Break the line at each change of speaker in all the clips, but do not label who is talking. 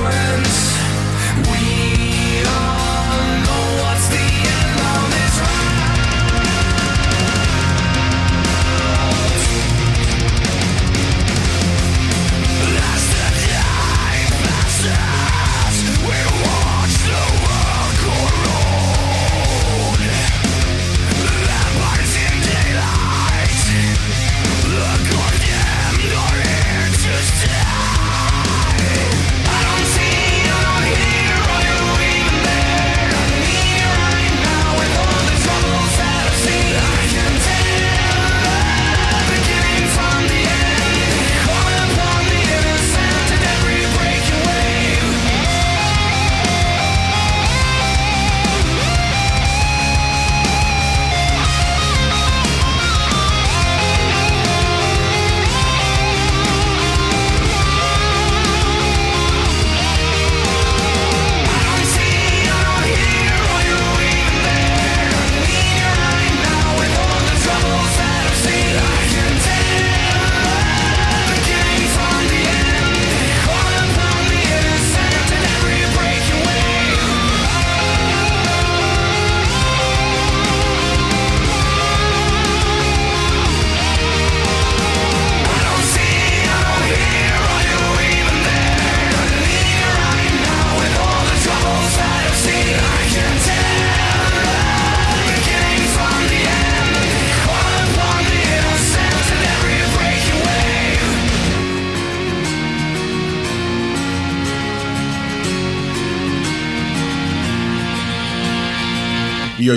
We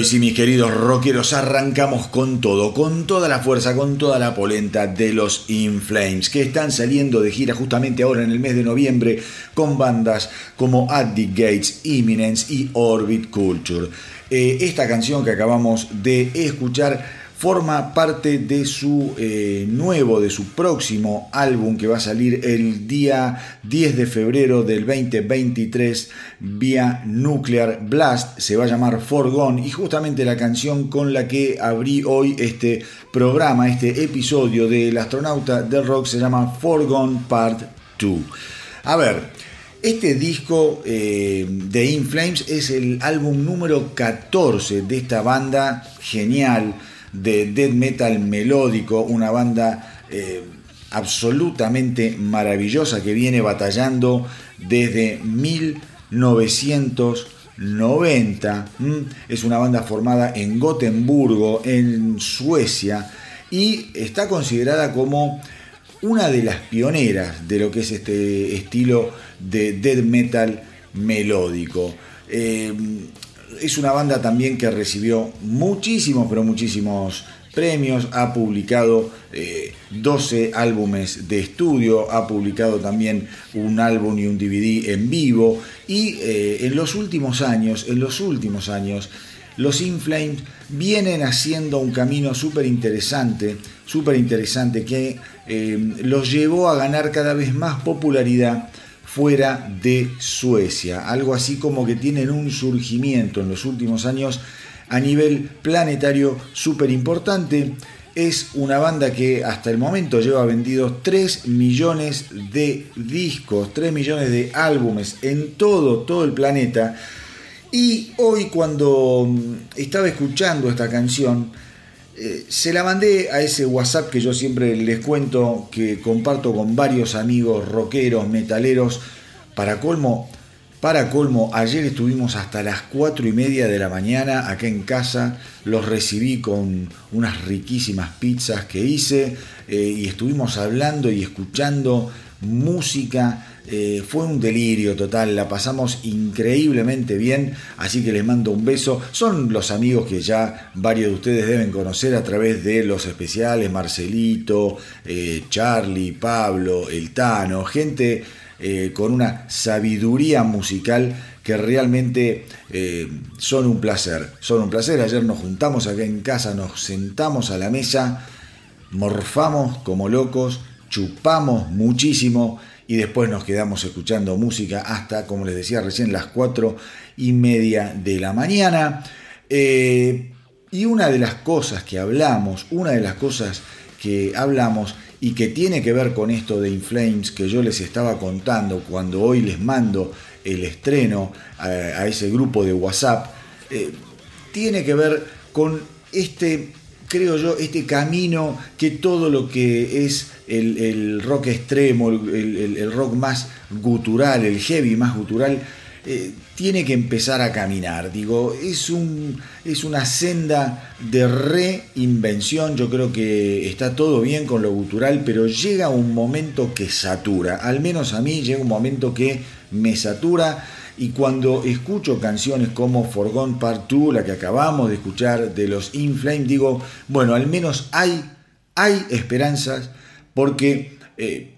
sí, mis queridos rockeros, arrancamos con todo, con toda la fuerza, con toda la polenta de los In Flames, que están saliendo de gira justamente ahora en el mes de noviembre con bandas como At the Gates, Imminence y Orbit Culture.
Eh, esta canción que acabamos de escuchar forma parte de su eh, nuevo, de su próximo álbum que va a salir el día 10 de febrero del 2023 vía Nuclear Blast. Se va a llamar Forgone y justamente la canción con la que abrí hoy este programa, este episodio del astronauta del rock se llama Forgone Part 2. A ver, este disco eh, de In Flames es el álbum número 14 de esta banda genial de death metal melódico, una banda eh, absolutamente maravillosa que viene batallando desde 1990. Es una banda formada en Gotemburgo, en Suecia, y está considerada como una de las pioneras de lo que es este estilo de death metal melódico. Eh, es una banda también que recibió muchísimos, pero muchísimos premios, ha publicado 12 eh, álbumes de estudio, ha publicado también un álbum y un DVD en vivo y eh, en los últimos años, en los últimos años, los Inflames vienen haciendo un camino súper interesante, súper interesante que eh, los llevó a ganar cada vez más popularidad fuera de Suecia. Algo así como que tienen un surgimiento en los últimos años a nivel planetario súper importante. Es una banda que hasta el momento lleva vendidos 3 millones de discos, 3 millones de álbumes en todo, todo el planeta. Y hoy cuando estaba escuchando esta canción, eh, se la mandé a ese WhatsApp que yo siempre les cuento, que comparto con varios amigos rockeros, metaleros. Para colmo, para colmo, ayer estuvimos hasta las 4 y media de la mañana acá en casa. Los recibí con unas riquísimas pizzas que hice eh, y estuvimos hablando y escuchando música eh, fue un delirio total, la pasamos increíblemente bien, así que les mando un beso. Son los amigos que ya varios de ustedes deben conocer a través de los especiales, Marcelito, eh, Charlie, Pablo, El Tano, gente eh, con una sabiduría musical que realmente son un placer. Son un placer. Ayer nos juntamos acá en casa, nos sentamos a la mesa, morfamos como locos, chupamos muchísimo y después nos quedamos escuchando música hasta, como les decía recién, las cuatro y media de la mañana. Eh, y una de las cosas que hablamos, una de las cosas que hablamos y que tiene que ver con esto de Inflames que yo les estaba contando cuando hoy les mando el estreno a, ese grupo de WhatsApp, eh, tiene que ver con este creo yo, este camino que todo lo que es el, rock extremo, el, rock más gutural, el heavy más gutural, eh, tiene que empezar a caminar. Digo, es, un, es una senda de reinvención. Yo creo que está todo bien con lo gutural, pero llega un momento que satura. Al menos a mí llega un momento que me satura y cuando escucho canciones como Forgone Part 2, la que acabamos de escuchar de los Inflame, digo, bueno, al menos hay, hay esperanzas porque eh,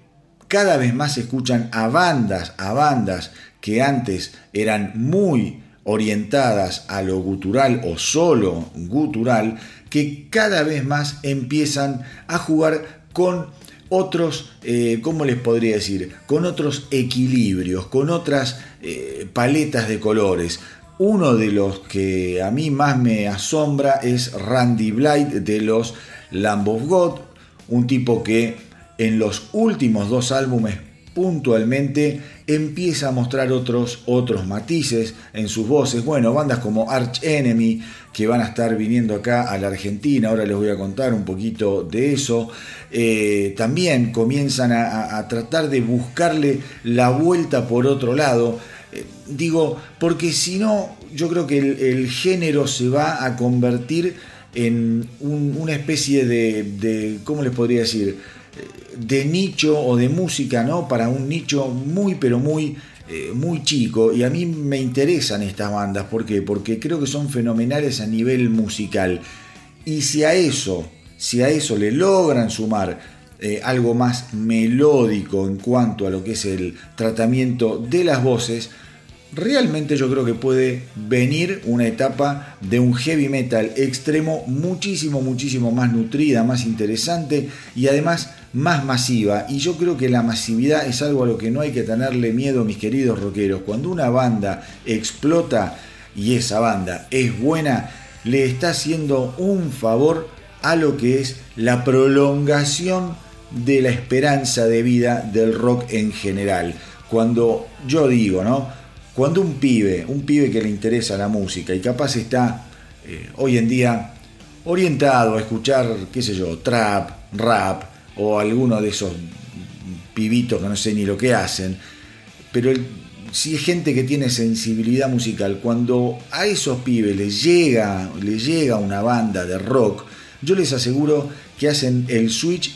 cada vez más se escuchan a bandas, a bandas que antes eran muy orientadas a lo gutural o solo gutural, que cada vez más empiezan a jugar con otros, eh, ¿cómo les podría decir? Con otros equilibrios, con otras eh, paletas de colores. Uno de los que a mí más me asombra es Randy Blight de los Lamb of God, un tipo que en los últimos dos álbumes puntualmente empieza a mostrar otros, otros matices en sus voces. Bueno, bandas como Arch Enemy, que van a estar viniendo acá a la Argentina, ahora les voy a contar un poquito de eso, eh, también comienzan a, tratar de buscarle la vuelta por otro lado. Eh, digo, porque si no, yo creo que el, género se va a convertir en una especie de, de, ¿cómo les podría decir? De nicho o de música, ¿no? Para un nicho muy, pero muy, eh, muy chico. Y a mí me interesan estas bandas. Porque creo que son fenomenales a nivel musical. Y si a eso, si a eso le logran sumar eh, algo más melódico en cuanto a lo que es el tratamiento de las voces, realmente yo creo que puede venir una etapa de un heavy metal extremo muchísimo, muchísimo más nutrida, más interesante y además más masiva. Y yo creo que la masividad es algo a lo que no hay que tenerle miedo, mis queridos rockeros. Cuando una banda explota y esa banda es buena, le está haciendo un favor a lo que es la prolongación de la esperanza de vida del rock en general. Cuando yo digo, ¿no? Cuando un pibe, un pibe que le interesa la música y capaz está eh, hoy en día orientado a escuchar, qué sé yo, trap, rap o alguno de esos pibitos que no sé ni lo que hacen, pero si es gente que tiene sensibilidad musical, cuando a esos pibes les llega, les llega una banda de rock, yo les aseguro que hacen el switch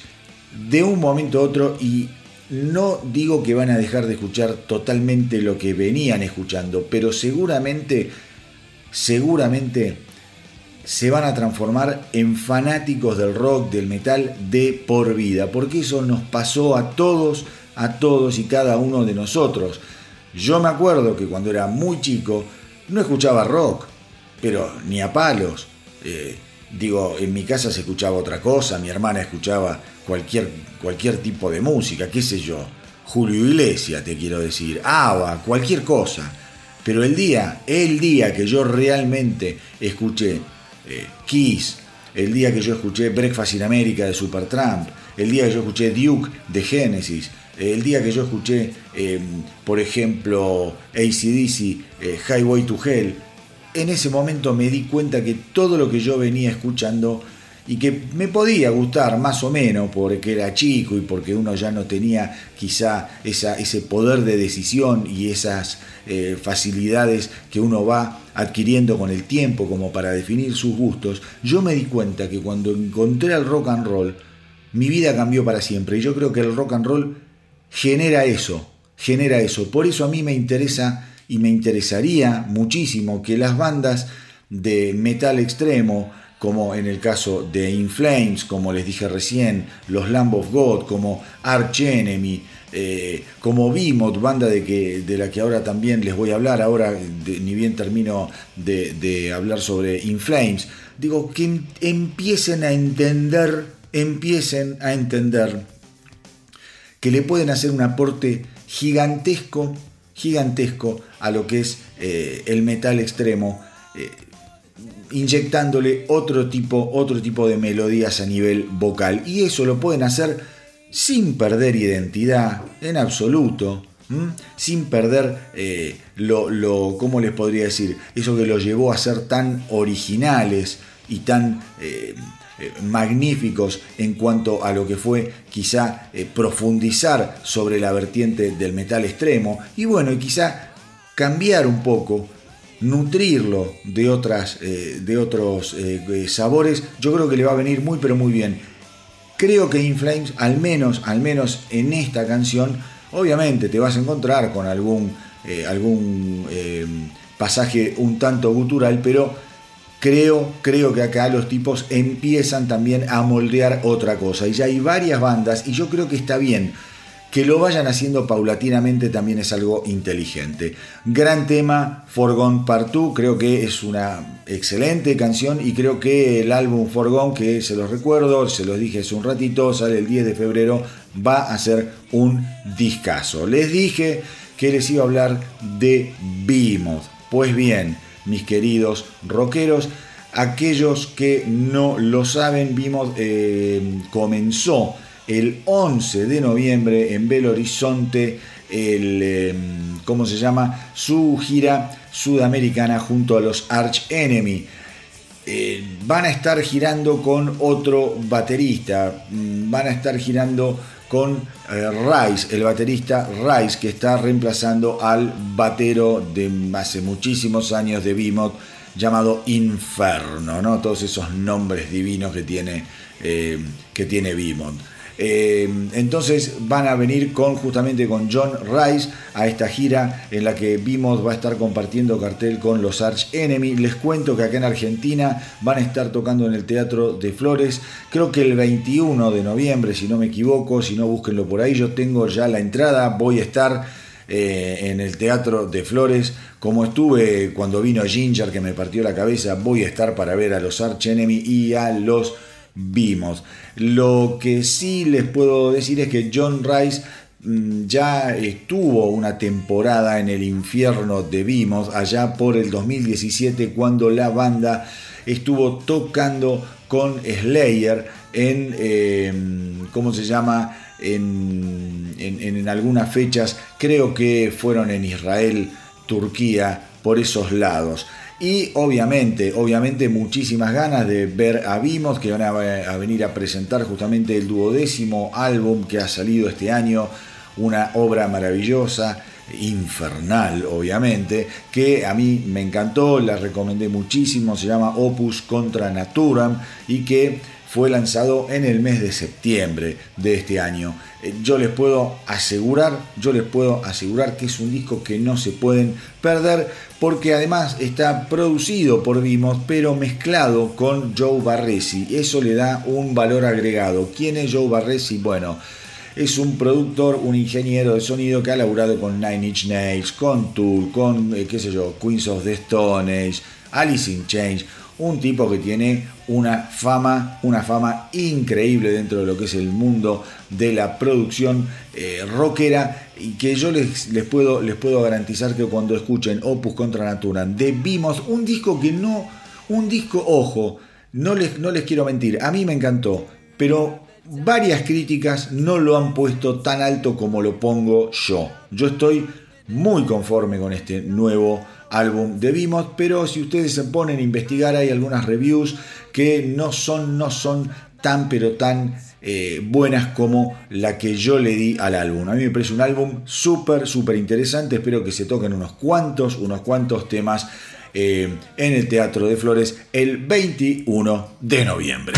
de un momento a otro y no digo que van a dejar de escuchar totalmente lo que venían escuchando, pero seguramente, seguramente se van a transformar en fanáticos del rock, del metal de por vida, porque eso nos pasó a todos, a todos y cada uno de nosotros. Yo me acuerdo que cuando era muy chico no escuchaba rock, pero ni a palos. Eh, digo, en mi casa se escuchaba otra cosa, mi hermana escuchaba cualquier, cualquier tipo de música, qué sé yo, Julio Iglesias, te quiero decir, Ava, cualquier cosa. Pero el día, el día que yo realmente escuché eh, Kiss, el día que yo escuché Breakfast in America de Supertramp, el día que yo escuché Duke de Genesis, el día que yo escuché, em, por ejemplo, ACDC, eh, Highway to Hell, en ese momento me di cuenta que todo lo que yo venía escuchando y que me podía gustar más o menos porque era chico y porque uno ya no tenía quizá ese poder de decisión y esas eh, facilidades que uno va adquiriendo con el tiempo como para definir sus gustos, yo me di cuenta que cuando encontré el rock and roll, mi vida cambió para siempre y yo creo que el rock and roll genera eso, genera eso. Por eso a mí me interesa y me interesaría muchísimo que las bandas de metal extremo, como en el caso de In Flames, como les dije recién, los Lamb of God, como Arch Enemy, eh, como Behemoth, banda de, que, de la que ahora también les voy a hablar, ahora ni bien termino de, hablar sobre In Flames, digo que em, empiecen a entender, empiecen a entender que le pueden hacer un aporte gigantesco, gigantesco a lo que es eh, el metal extremo. Eh, inyectándole otro tipo, otro tipo de melodías a nivel vocal. Y eso lo pueden hacer sin perder identidad en absoluto, sin perder eh, lo, lo, ¿cómo les podría decir? Eso que los llevó a ser tan originales y tan eh, eh, magníficos en cuanto a lo que fue quizá profundizar sobre la vertiente del metal extremo y bueno, y quizá cambiar un poco nutrirlo de, otras, eh, de otros eh, eh, sabores, yo creo que le va a venir muy pero muy bien. Creo que Inflames, al menos, al menos en esta canción, obviamente te vas a encontrar con algún, algún pasaje un tanto gutural, pero creo, creo que acá los tipos empiezan también a moldear otra cosa. Y ya hay varias bandas, y yo creo que está bien que lo vayan haciendo paulatinamente también es algo inteligente. Gran tema, Forgone Part 2, creo que es una excelente canción y creo que el álbum Forgone, que se los recuerdo, se los dije hace un ratito, sale el 10 de febrero, va a ser un discazo. Les dije que les iba a hablar de Behemoth. Pues bien, mis queridos rockeros, aquellos que no lo saben, Behemoth eh, comenzó el 11 de noviembre en Belo Horizonte, el, em, ¿cómo se llama? Su gira sudamericana junto a los Arch Enemy. Eh, van a estar girando con otro baterista, mm, van a estar girando con eh, Rice, el baterista Rice, que está reemplazando al batero de hace muchísimos años de Behemoth, llamado Inferno, ¿no? Todos esos nombres divinos que tiene, eh, tiene. Eh, entonces van a venir con justamente con John Rice a esta gira en la que vimos va a estar compartiendo cartel con los Arch Enemy. Les cuento que acá en Argentina van a estar tocando en el Teatro de Flores, creo que el 21 de noviembre, si no me equivoco, si no búsquenlo por ahí, yo tengo ya la entrada, voy a estar eh, en el Teatro de Flores. Como estuve cuando vino Ginger, que me partió la cabeza, voy a estar para ver a los Arch Enemy y a los Vimos. Lo que sí les puedo decir es que John Rice mm, ya estuvo una temporada en el infierno de Vimos allá por el 2017 cuando la banda estuvo tocando con Slayer en, eh, ¿cómo se llama? En, en, algunas fechas, creo que fueron en Israel, Turquía, por esos lados. Y obviamente, obviamente muchísimas ganas de ver a Vimos que van a, venir a presentar justamente el duodécimo álbum que ha salido este año, una obra maravillosa infernal, obviamente, que a mí me encantó, la recomendé muchísimo, se llama Opus Contra Naturam y que fue lanzado en el mes de septiembre de este año. Eh, yo les puedo asegurar, yo les puedo asegurar que es un disco que no se pueden perder porque además está producido por Vimos pero mezclado con Joe Barresi. Eso le da un valor agregado. ¿Quién es Joe Barresi? Bueno, es un productor, un ingeniero de sonido que ha laburado con Nine Inch Nails, con Tool, con, eh, qué sé yo, Queens of the Stone Age, Alice in Chains. Un tipo que tiene una fama, una fama increíble dentro de lo que es el mundo de la producción eh, rockera y que yo les, les, puedo, les puedo garantizar que cuando escuchen Opus Contra Natura de Vimos, un disco que no, un disco, ojo, no les, no les quiero mentir, a mí me encantó, pero varias críticas no lo han puesto tan alto como lo pongo yo. Yo estoy muy conforme con este nuevo álbum de Vimos, pero si ustedes se ponen a investigar hay algunas reviews que no son, no son tan pero tan eh, buenas como la que yo le di al álbum. A mí me parece un álbum súper, súper interesante. Espero que se toquen unos cuantos, unos cuantos temas eh, en el Teatro de Flores el 21 de noviembre.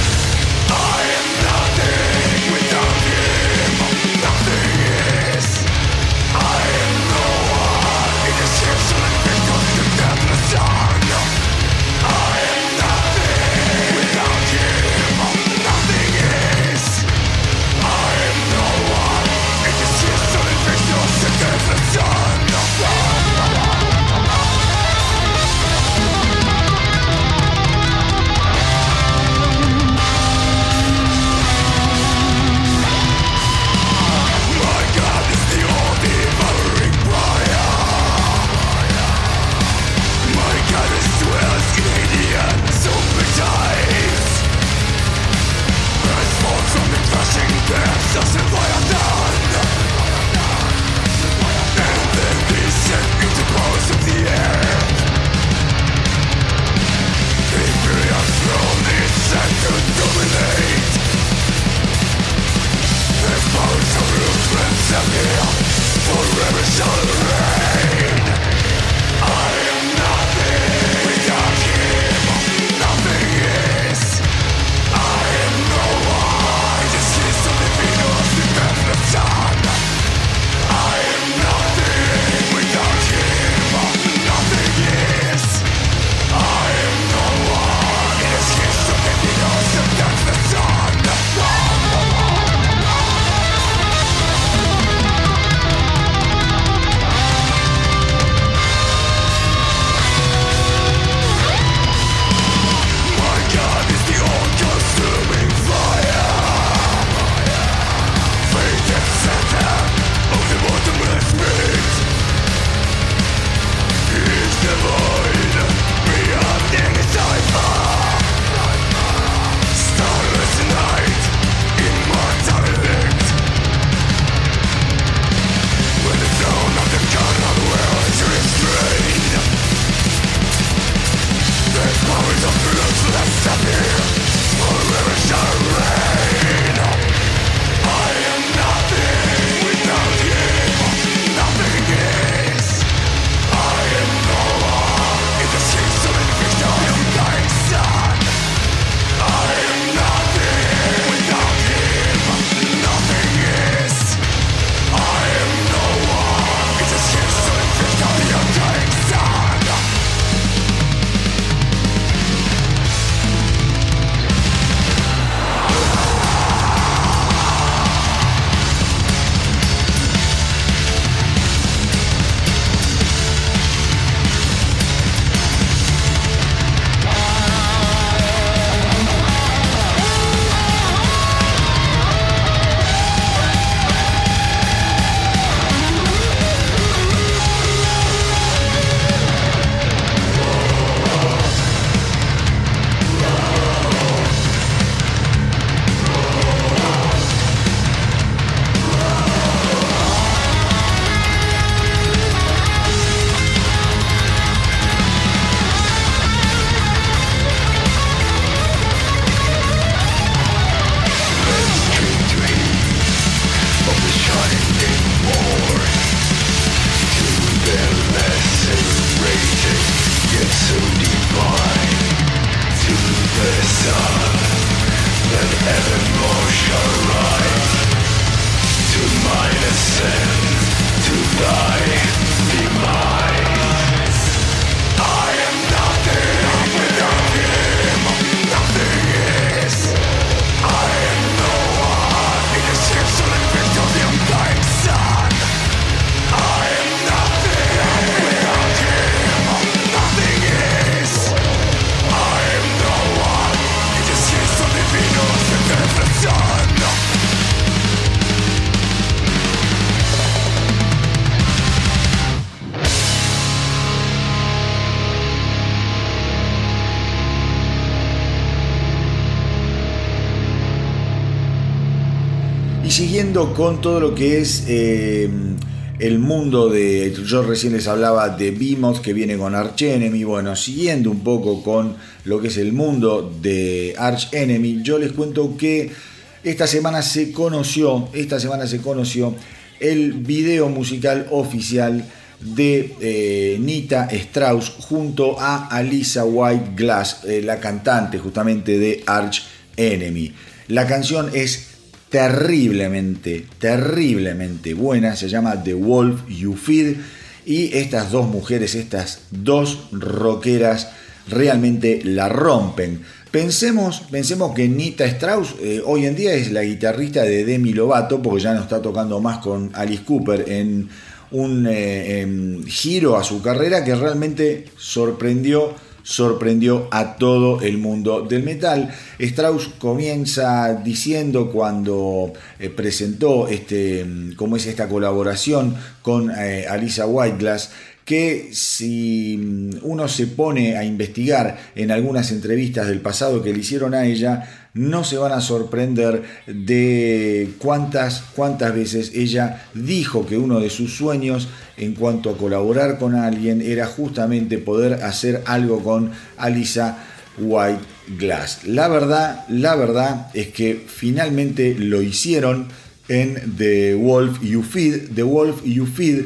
Siguiendo con todo lo que es eh, el mundo de. Yo recién les hablaba de Behemoth que viene con Arch Enemy. Bueno, siguiendo un poco con lo que es el mundo de Arch Enemy, yo les cuento que esta semana se conoció, esta semana se conoció el video musical oficial de eh, Nita Strauss junto a Alisa White Glass, eh, la cantante justamente de Arch Enemy. La canción es terriblemente, terriblemente buena, se llama The Wolf You Feed y estas dos mujeres, estas dos rockeras realmente la rompen. Pensemos, pensemos que Nita Strauss eh, hoy en día es la guitarrista de Demi Lovato, porque ya no está tocando más con Alice Cooper en un eh, giro a su carrera que realmente sorprendió sorprendió a todo el mundo del metal. Strauss comienza diciendo cuando eh, presentó este, cómo es esta colaboración con Alisa Whiteglass que si mm, uno se pone a investigar en algunas entrevistas del pasado que le hicieron a ella, no se van a sorprender de cuántas, cuántas veces ella dijo que uno de sus sueños en cuanto a colaborar con alguien era justamente poder hacer algo con Alisa White Glass. La verdad, la verdad es que finalmente lo hicieron en The Wolf You Feed. The Wolf You Feed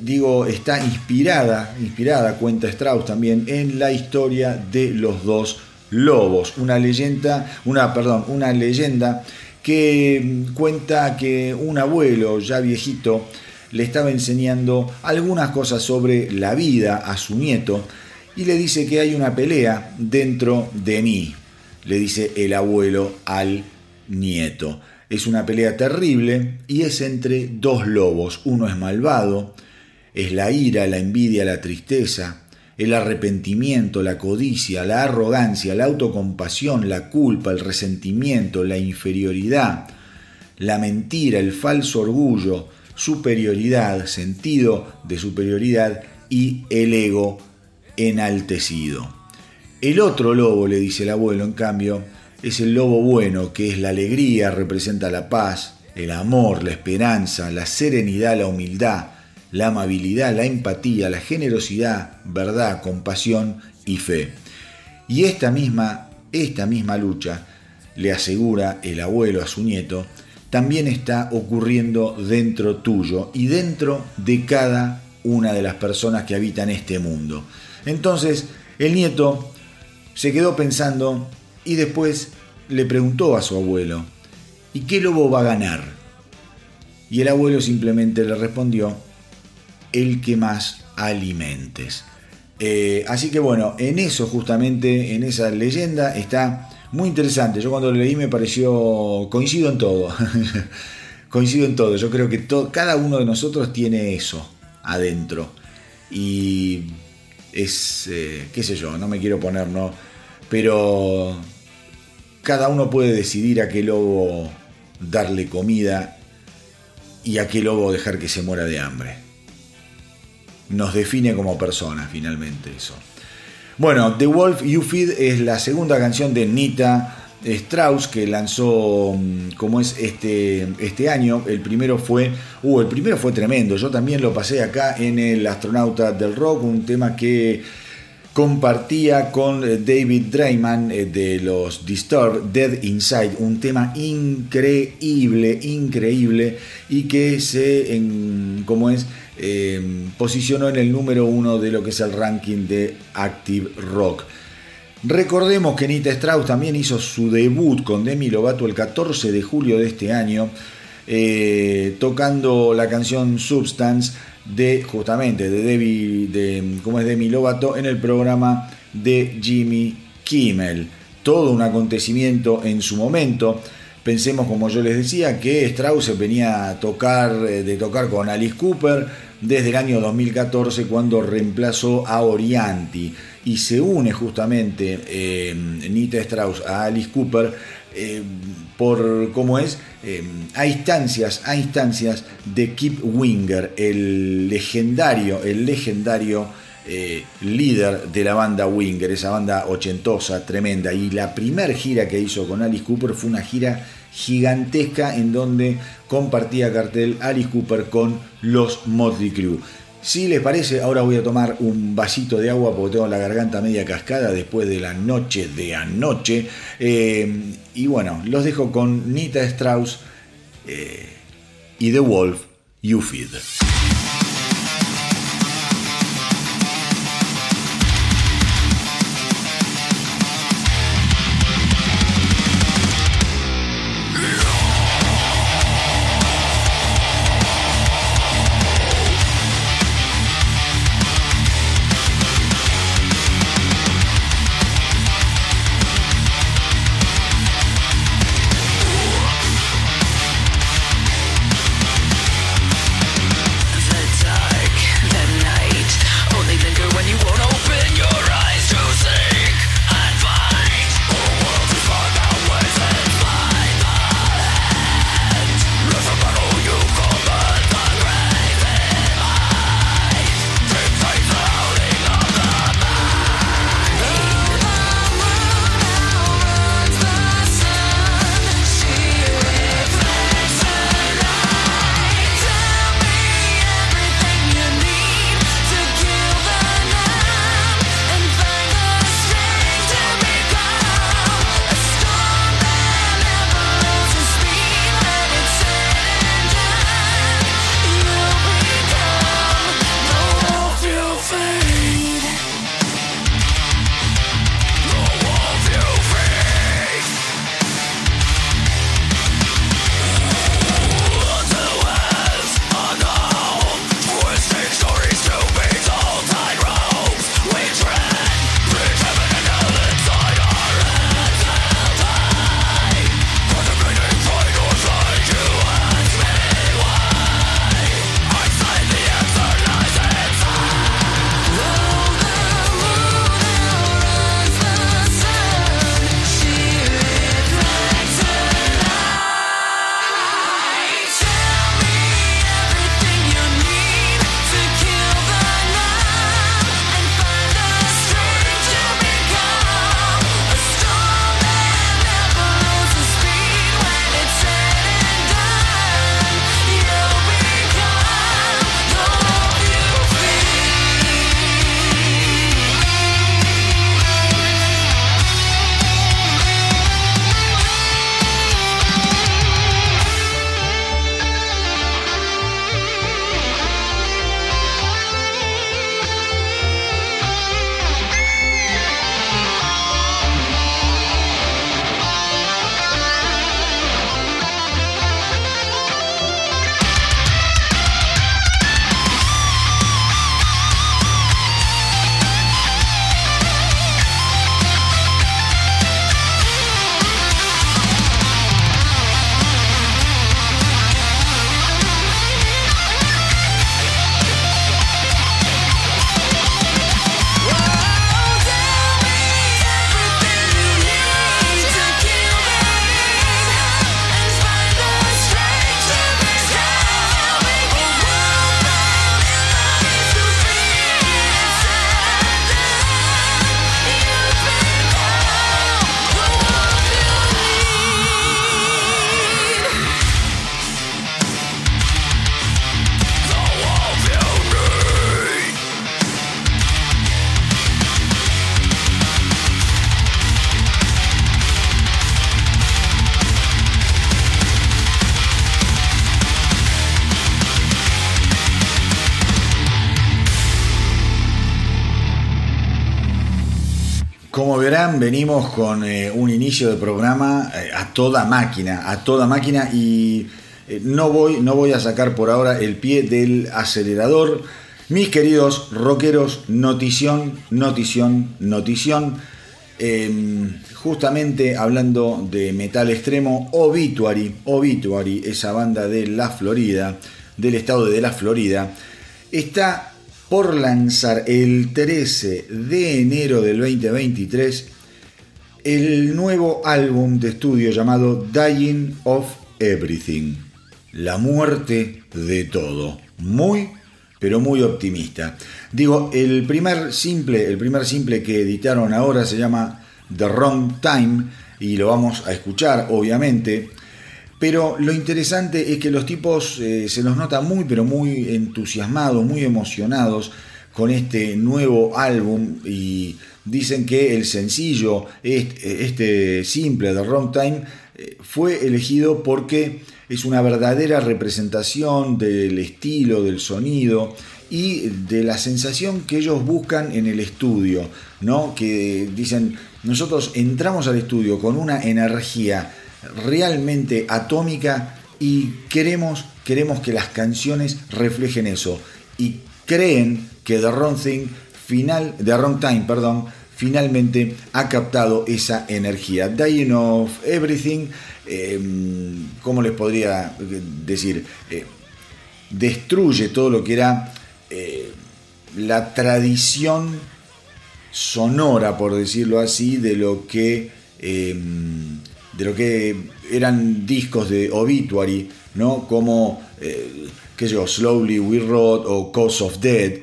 digo, está inspirada, inspirada, cuenta Strauss también, en la historia de los dos lobos. Una leyenda, una, perdón, una leyenda que cuenta que un abuelo ya viejito le estaba enseñando algunas cosas sobre la vida a su nieto y le dice que hay una pelea dentro de mí, le dice el abuelo al nieto. Es una pelea terrible y es entre dos lobos. Uno es malvado, es la ira, la envidia, la tristeza, el arrepentimiento, la codicia, la arrogancia, la autocompasión, la culpa, el resentimiento, la inferioridad, la mentira, el falso orgullo, superioridad, sentido de superioridad y el ego enaltecido. El otro lobo, le dice el abuelo, en cambio, es el lobo bueno, que es la alegría, representa la paz, el amor, la esperanza, la serenidad, la humildad, la amabilidad, la empatía, la generosidad, verdad, compasión y fe. Y esta misma, esta misma lucha, le asegura el abuelo a su nieto, también está ocurriendo dentro tuyo y dentro de cada una de las personas que habitan este mundo. Entonces, el nieto se quedó pensando y después le preguntó a su abuelo, ¿y qué lobo va a ganar? Y el abuelo simplemente le respondió, el que más alimentes. Eh, así que bueno, en eso justamente, en esa leyenda está muy interesante. Yo cuando lo leí me pareció, coincido en todo, coincido en todo. Yo creo que cada uno de nosotros tiene eso adentro. Y es, eh, qué sé yo, no me quiero poner, ¿no? Pero cada uno puede decidir a qué lobo darle comida y a qué lobo dejar que se muera de hambre nos define como personas finalmente eso. Bueno, The Wolf You Feed es la segunda canción de Nita Strauss que lanzó mm, como es este, este año. El primero fue, uh, el primero fue tremendo. Yo también lo pasé acá en el Astronauta del Rock, un tema que compartía con David Drayman eh, de los Disturbed Dead Inside, un tema increíble, increíble y que se, en, como es, eh, posicionó en el número uno de lo que es el ranking de Active Rock. Recordemos que Nita Strauss también hizo su debut con Demi Lovato el 14 de julio de este año, eh, tocando la canción Substance de justamente de de, ¿cómo es Demi Lovato en el programa de Jimmy Kimmel. Todo un acontecimiento en su momento. Pensemos, como yo les decía, que Strauss venía a tocar, eh, de tocar con Alice Cooper desde el año 2014 cuando reemplazó a Orianti y se une justamente eh, Nita Strauss a Alice Cooper eh, por cómo es a instancias a instancias de Kip Winger el legendario el legendario líder de la banda Winger esa banda ochentosa tremenda. Y la primer gira que hizo con Alice Cooper fue una gira
gigantesca en donde compartía cartel Alice Cooper con los Motley Crue. Si les parece, ahora voy a tomar un vasito de agua porque tengo la garganta media cascada después de la noche de anoche. Eh, y bueno, los dejo con Nita Strauss eh, y The Wolf, You Feed. Venimos con eh, un inicio de programa eh, a toda máquina, a toda máquina y eh, no, voy, no voy a sacar por ahora el pie del acelerador. Mis queridos rockeros, notición, notición, notición. Em, justamente hablando de metal extremo, Obituary, Obituary, esa banda de la Florida, del estado de la Florida, está por lanzar el 13 de enero del 2023 el nuevo álbum de estudio llamado Dying of Everything, la muerte de todo. Muy, pero muy optimista. Digo, el primer simple, el primer simple que editaron ahora se llama The Wrong Time y lo vamos a escuchar, obviamente.
Pero lo interesante es que los tipos eh, se los nota muy, pero muy entusiasmados, muy emocionados con este nuevo álbum y dicen que el sencillo, este, simple de Wrong Time, eh, fue elegido porque es una verdadera representación del estilo, del sonido y de la sensación que ellos buscan en el estudio, ¿no? Que dicen, nosotros entramos al estudio con una energía realmente atómica y queremos, queremos que las canciones reflejen eso. Y creen que The Wrong Thing, final, The Wrong Time, perdón, finalmente ha captado esa energía. Dying of Everything, em, ¿cómo les podría decir? Eh, destruye todo lo que era eh, la tradición sonora, por decirlo así, de lo que em, de lo que eran discos de obituary, ¿no? Como, eh, qué sé yo, Slowly We Rode o Cause of Dead,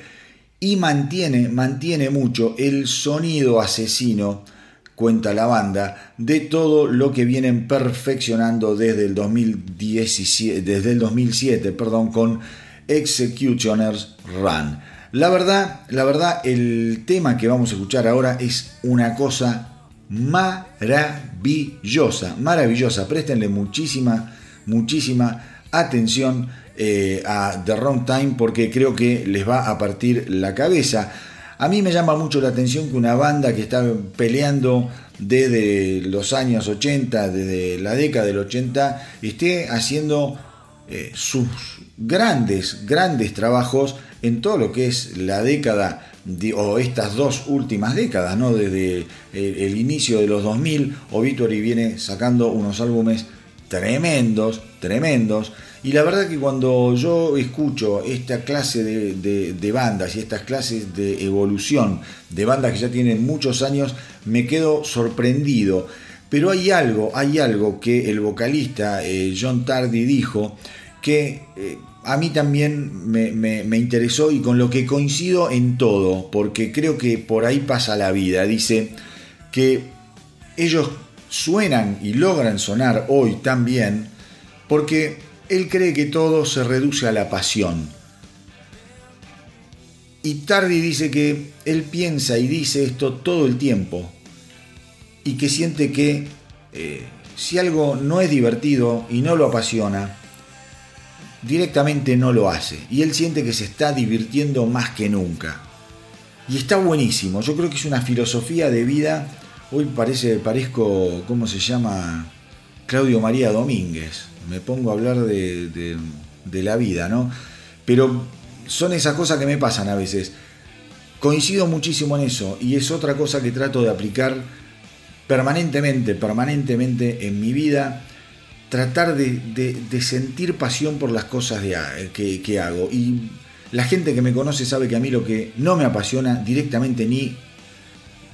y mantiene, mantiene mucho el sonido asesino, cuenta la banda, de todo lo que vienen perfeccionando desde el 2017, desde el 2007, perdón, con Executioners Run. La verdad, la verdad, el tema que vamos a escuchar ahora es una cosa maravillosa, maravillosa. Préstenle muchísima, muchísima atención eh, a The Wrong Time porque creo que les va a partir la cabeza. A mí me llama mucho la atención que una banda que está peleando desde los años 80, desde la década del 80, esté haciendo eh, sus grandes, grandes trabajos en todo lo que es la década o estas dos últimas décadas, ¿no? desde el, inicio de los 2000, Obituary viene sacando unos álbumes tremendos, tremendos. Y la verdad que cuando yo escucho esta clase de, bandas y estas clases de evolución de bandas que ya tienen muchos años, me quedo sorprendido. Pero hay algo, hay algo que el vocalista eh, John Tardy dijo que eh, a mí también me, interesó y con lo que coincido en todo, porque creo que por ahí pasa la vida. Dice que ellos suenan y logran sonar hoy tan bien porque él cree que todo se reduce a la pasión. Y Tardy dice que él piensa y dice esto todo el tiempo y que siente que eh, si algo no es divertido y no lo apasiona, directamente no lo hace y él siente que se está divirtiendo más que nunca. Y está buenísimo, yo creo que es una filosofía de vida, hoy parece, parezco, ¿cómo se llama? Claudio María Domínguez, me pongo a hablar de, de la vida, ¿no? Pero son esas cosas que me pasan a veces. Coincido muchísimo en eso y es otra cosa que trato de aplicar permanentemente, permanentemente en mi vida tratar de, sentir pasión por las cosas que, hago. Y la gente que me conoce sabe que a mí lo que no me apasiona directamente ni,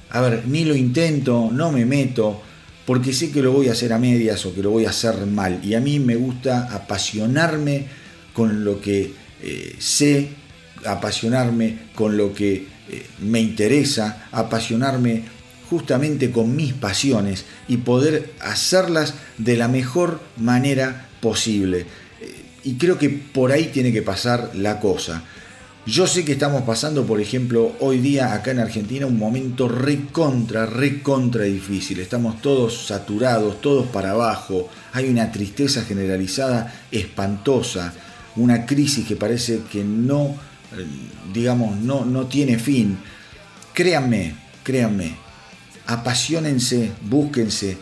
a ver, ni lo intento, no me meto, porque sé que lo voy a hacer a medias o que lo voy a hacer mal. Y a mí me gusta apasionarme con lo que eh, sé, apasionarme con lo que eh, me interesa, apasionarme justamente con mis pasiones y poder hacerlas de la mejor manera posible. Eh, y creo que por ahí tiene que pasar la cosa. Yo sé que estamos pasando, por ejemplo, hoy día acá en Argentina un momento recontra, recontra difícil. Estamos todos saturados, todos para abajo. Hay una tristeza generalizada espantosa, una crisis que parece que no, eh, digamos, no, no tiene fin. Créanme, créanme, apasionense, búsquense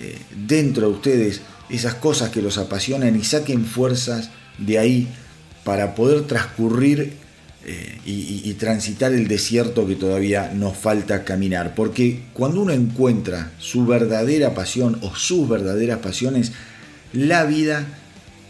eh, dentro de ustedes esas cosas que los apasionan y saquen fuerzas de ahí para poder transcurrir eh, y, transitar el desierto que todavía nos falta caminar. Porque cuando uno encuentra su verdadera pasión o sus verdaderas pasiones, la vida,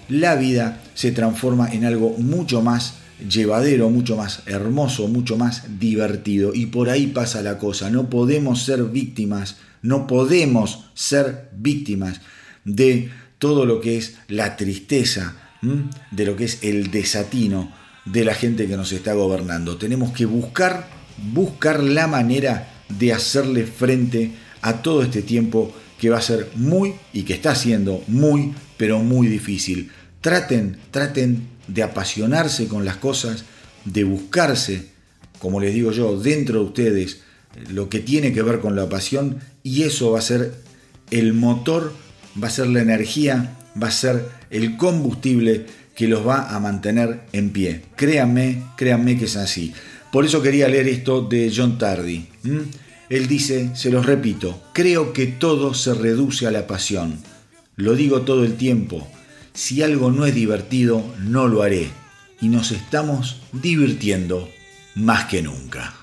la vida se transforma en algo mucho más llevadero, mucho más hermoso, mucho más divertido. Y por ahí pasa la cosa. No podemos ser víctimas, no podemos ser víctimas de todo lo que es la tristeza, de lo que es el desatino de la gente que nos está gobernando. Tenemos que buscar, buscar la manera de hacerle frente a todo este tiempo que va a ser muy y que está siendo muy, pero muy difícil. Traten, traten de apasionarse con las cosas, de buscarse, como les digo yo, dentro de ustedes lo que tiene que ver con la pasión y eso va a ser el motor, va a ser la energía, va a ser el combustible que los va a mantener en pie. Créanme, créanme que es así. Por eso quería leer esto de John Tardy. Él dice, se los repito, creo que todo se reduce a la pasión. Lo digo todo el tiempo. Si algo no es divertido, no lo haré. Y nos estamos divirtiendo más que nunca.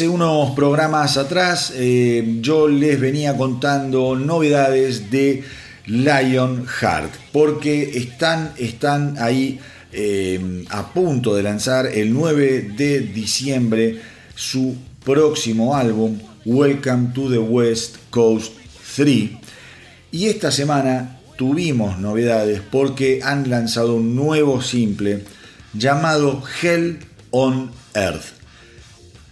Hace unos programas atrás eh, yo les venía contando novedades de Lionheart, porque están, están ahí eh, a punto de lanzar el 9 de diciembre su próximo álbum, Welcome to the West Coast 3. Y esta semana tuvimos novedades porque han lanzado un nuevo simple llamado Hell on Earth.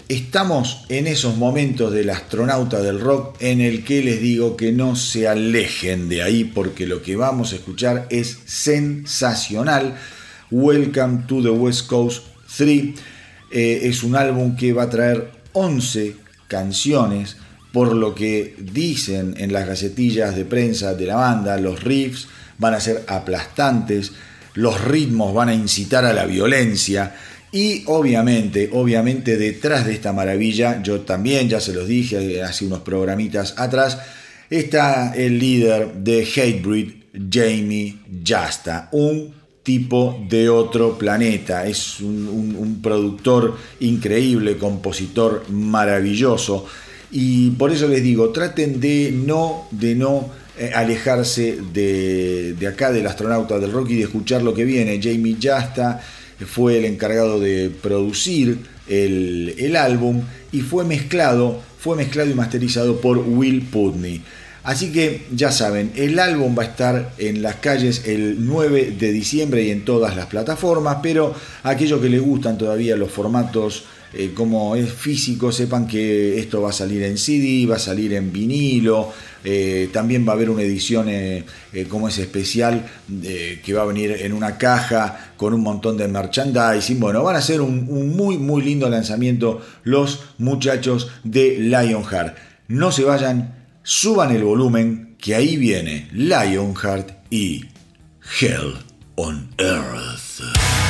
Estamos en esos momentos del astronauta del rock en el que les digo que no se alejen de ahí porque lo que vamos a escuchar es sensacional. Welcome to the West Coast 3 eh, es un álbum que va a traer 11 canciones por lo que dicen en las gacetillas de prensa de la banda, los riffs van a ser aplastantes, los ritmos van a incitar a la violencia y obviamente, obviamente detrás de esta maravilla, yo también ya se los dije hace unos programitas atrás, está el líder de Hatebreed, Jamie Jasta, un tipo de otro planeta, es un, productor increíble, compositor maravilloso y por eso les digo, traten de no, de no eh, alejarse de, de acá del astronauta del rock y de escuchar lo que viene. Jamie Jasta fue el encargado de producir el, álbum y fue mezclado, fue mezclado y masterizado por Will Putney. Así que ya saben, el álbum va a estar en las calles el 9 de diciembre y en todas las plataformas, pero aquellos que les gustan todavía los formatos eh, como es físico, sepan que esto va a salir en CD, va a salir en vinilo, eh, también va a haber una edición eh, como es especial que va a venir en una caja con un montón de merchandising. Bueno, van a ser un, un muy muy lindo lanzamiento los muchachos de Lionheart. No se vayan, suban el volumen, que ahí viene Lionheart y Hell on Earth.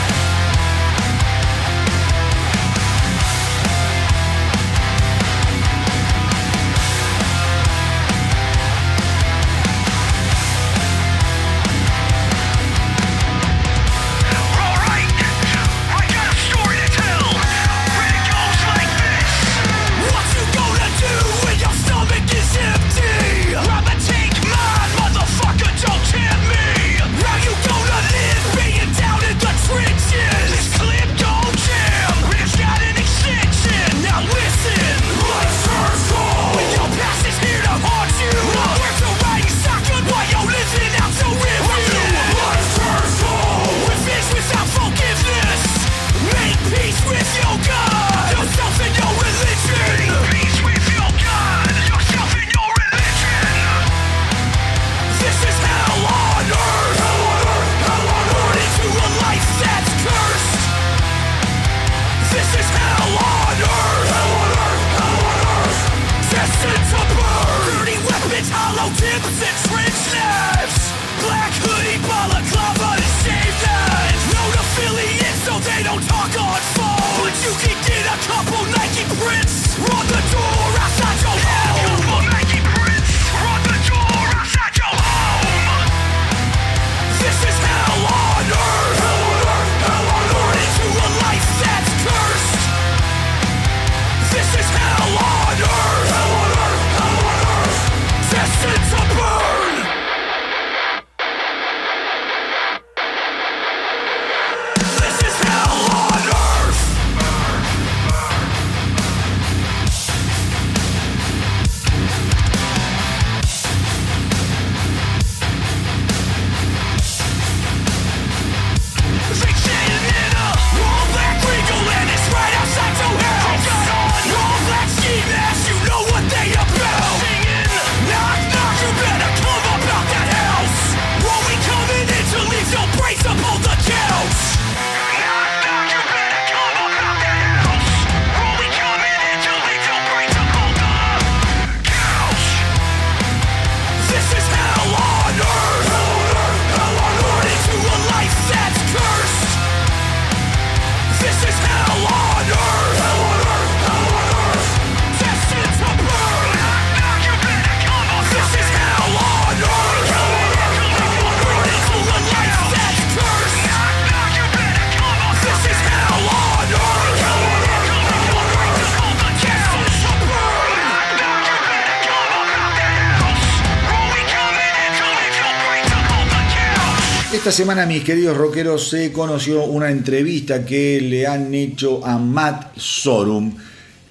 Esta semana, mis queridos rockeros, se conoció una entrevista que le han hecho a Matt Sorum,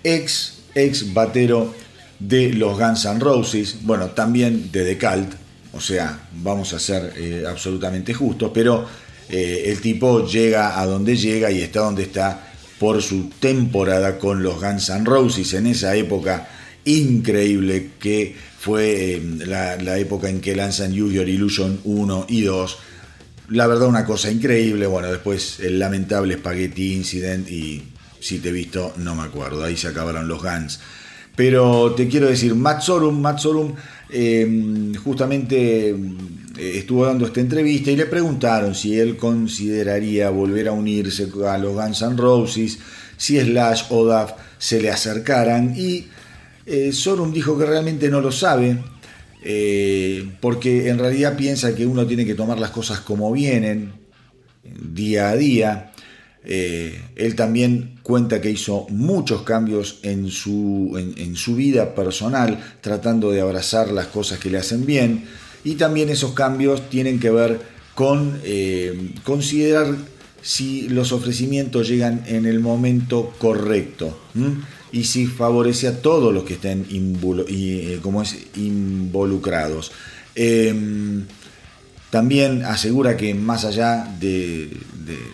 ex, ex batero de los Guns N' Roses, bueno, también de The Cult, o sea, vamos a ser eh, absolutamente justos, pero eh, el tipo llega a donde llega y está donde está por su temporada con los Guns N' Roses en esa época increíble que fue eh, la, época en que lanzan Your Illusion 1 y 2. La verdad una cosa increíble, bueno, después el lamentable Spaghetti Incident y si te he visto no me acuerdo, ahí se acabaron los Guns. Pero te quiero decir, Matt Sorum, Matt Sorum em, justamente em, estuvo dando esta entrevista y le preguntaron si él consideraría volver a unirse a los Guns N' Roses, si Slash o Duff se le acercaran. Y eh, Sorum dijo que realmente no lo sabe, eh, porque en realidad piensa que uno tiene que tomar las cosas como vienen, día a día. Eh, él también cuenta que hizo muchos cambios en su, en, su vida personal, tratando de abrazar las cosas que le hacen bien. Y también esos cambios tienen que ver con considerar si los ofrecimientos llegan en el momento correcto y si favorece a todos los que estén eh, como es, involucrados. Em, también asegura que más allá de,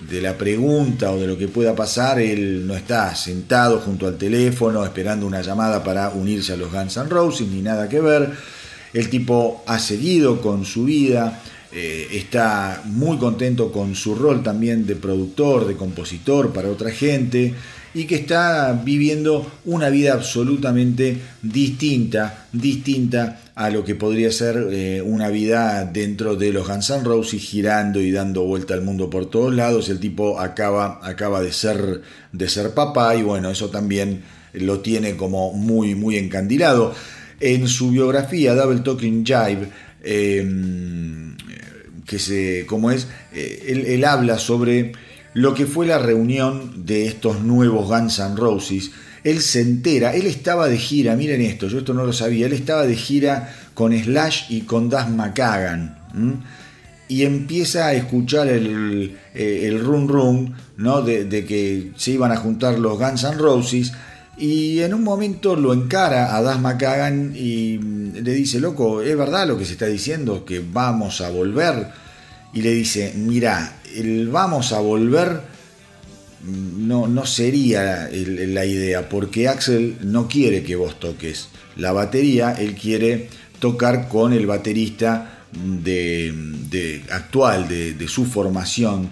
la pregunta o de lo que pueda pasar, él no está sentado junto al teléfono esperando una llamada para unirse a los Guns N' Roses, ni nada que ver. El tipo ha seguido con su vida, eh, está muy contento con su rol también de productor, de compositor para otra gente y que está viviendo una vida absolutamente distinta, distinta a lo que podría ser eh, una vida dentro de los Guns N' girando y dando vuelta al mundo por todos lados. El tipo acaba, acaba de, ser, de ser papá y bueno, eso también lo tiene como muy, muy encandilado. En su biografía, Double Talking Jive, em, que se, como es, eh, él habla sobre lo que fue la reunión de estos nuevos Guns N' Roses. Él se entera, él estaba de gira, miren esto, yo esto no lo sabía, él estaba de gira con Slash y con Das McCagan. Y empieza a escuchar el, eh, el run run. De, que se iban a juntar los Guns N' Roses. Y en un momento lo encara a Das McCagan y le dice, loco, ¿es verdad lo que se está diciendo? Que vamos a volver. Y le dice, mira, el vamos a volver no, no sería la idea, porque Axel no quiere que vos toques la batería, él quiere tocar con el baterista de, actual de, de, su formación,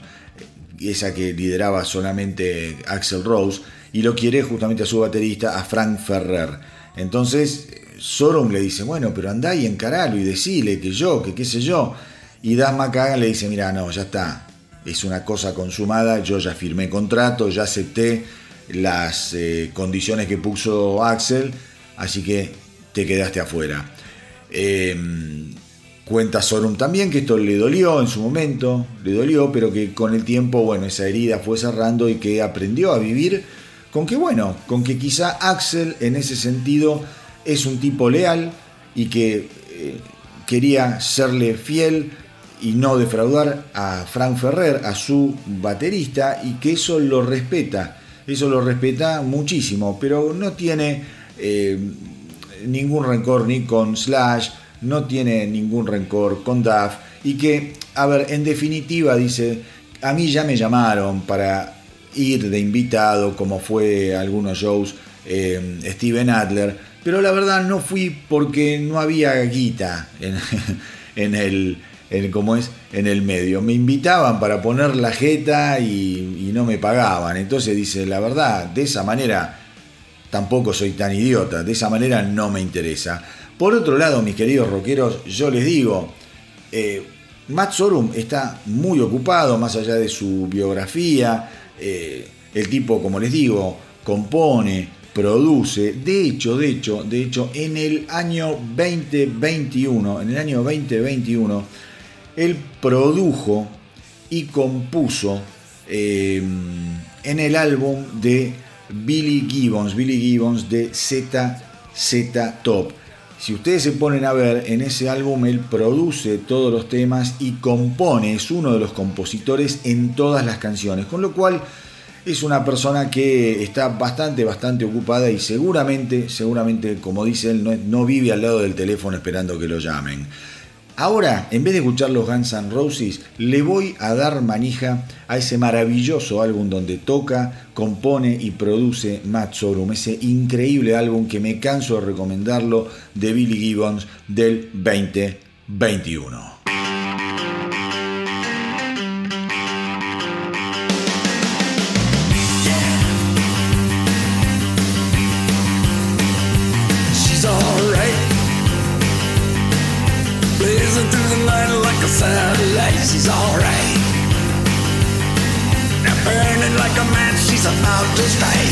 esa que lideraba solamente Axel Rose, y lo quiere justamente a su baterista, a Frank Ferrer. Entonces Sorum le dice, bueno, pero andá y encaralo y decile que yo, que qué sé yo. Y Das McCagan le dice, mira, no, ya está, es una cosa consumada, yo ya firmé contrato, ya acepté las eh, condiciones que puso Axel, así que te quedaste afuera. Em, cuenta Sorum también que esto le dolió en su momento, le dolió, pero que con el tiempo, bueno, esa herida fue cerrando y que aprendió a vivir con que, bueno, con que quizá Axel en ese sentido es un tipo leal y que eh, quería serle fiel y no defraudar a Frank Ferrer, a su baterista, y que eso lo respeta, eso lo respeta muchísimo, pero no tiene eh, ningún rencor ni con Slash, no tiene ningún rencor con Duff, y que, a ver, en definitiva dice, a mí ya me llamaron para ir de invitado, como fue algunos shows eh, Steven Adler, pero la verdad no fui porque no había guita en el en, como es en el medio. Me invitaban para poner la jeta y, no me pagaban. Entonces dice, la verdad, de esa manera tampoco soy tan idiota, de esa manera no me interesa. Por otro lado, mis queridos rockeros, yo les digo, eh, Matt Sorum está muy ocupado, más allá de su biografía. Eh, el tipo, como les digo, compone, produce. De hecho, de hecho, de hecho, en el año 2021, en el año 2021, él produjo y compuso eh, en el álbum de Billy Gibbons, Billy Gibbons de ZZ Top. si ustedes se ponen a ver, en ese álbum él produce todos los temas y compone, es uno de los compositores en todas las canciones, con lo cual es una persona que está bastante, bastante ocupada y seguramente, seguramente, como dice él, no, no vive al lado del teléfono esperando que lo llamen. Ahora, en vez de escuchar los Guns N' Roses, le voy a dar manija a ese maravilloso álbum donde toca, compone y produce Matt Sorum, ese increíble álbum que me canso de recomendarlo de Billy Gibbons del 2021.
out to stay.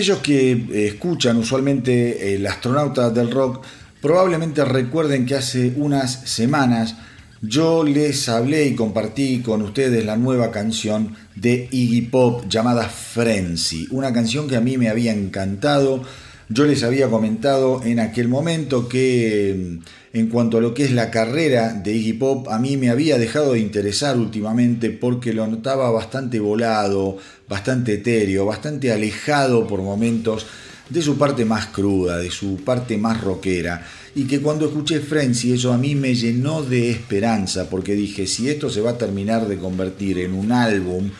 Aquellos que eh, escuchan usualmente el astronauta del rock probablemente recuerden que hace unas semanas yo les hablé y compartí con ustedes la nueva canción de Iggy Pop llamada Frenzy, una canción que a mí me había encantado. Yo les había comentado en aquel momento que en cuanto a lo que es la carrera de Iggy Pop, a mí me había dejado de interesar últimamente porque lo notaba bastante volado, bastante etéreo, bastante alejado por momentos de su parte más cruda, de su parte más rockera. Y que cuando escuché Frenzy, eso a mí me llenó de esperanza, porque dije, si esto se va a terminar de convertir en un álbum,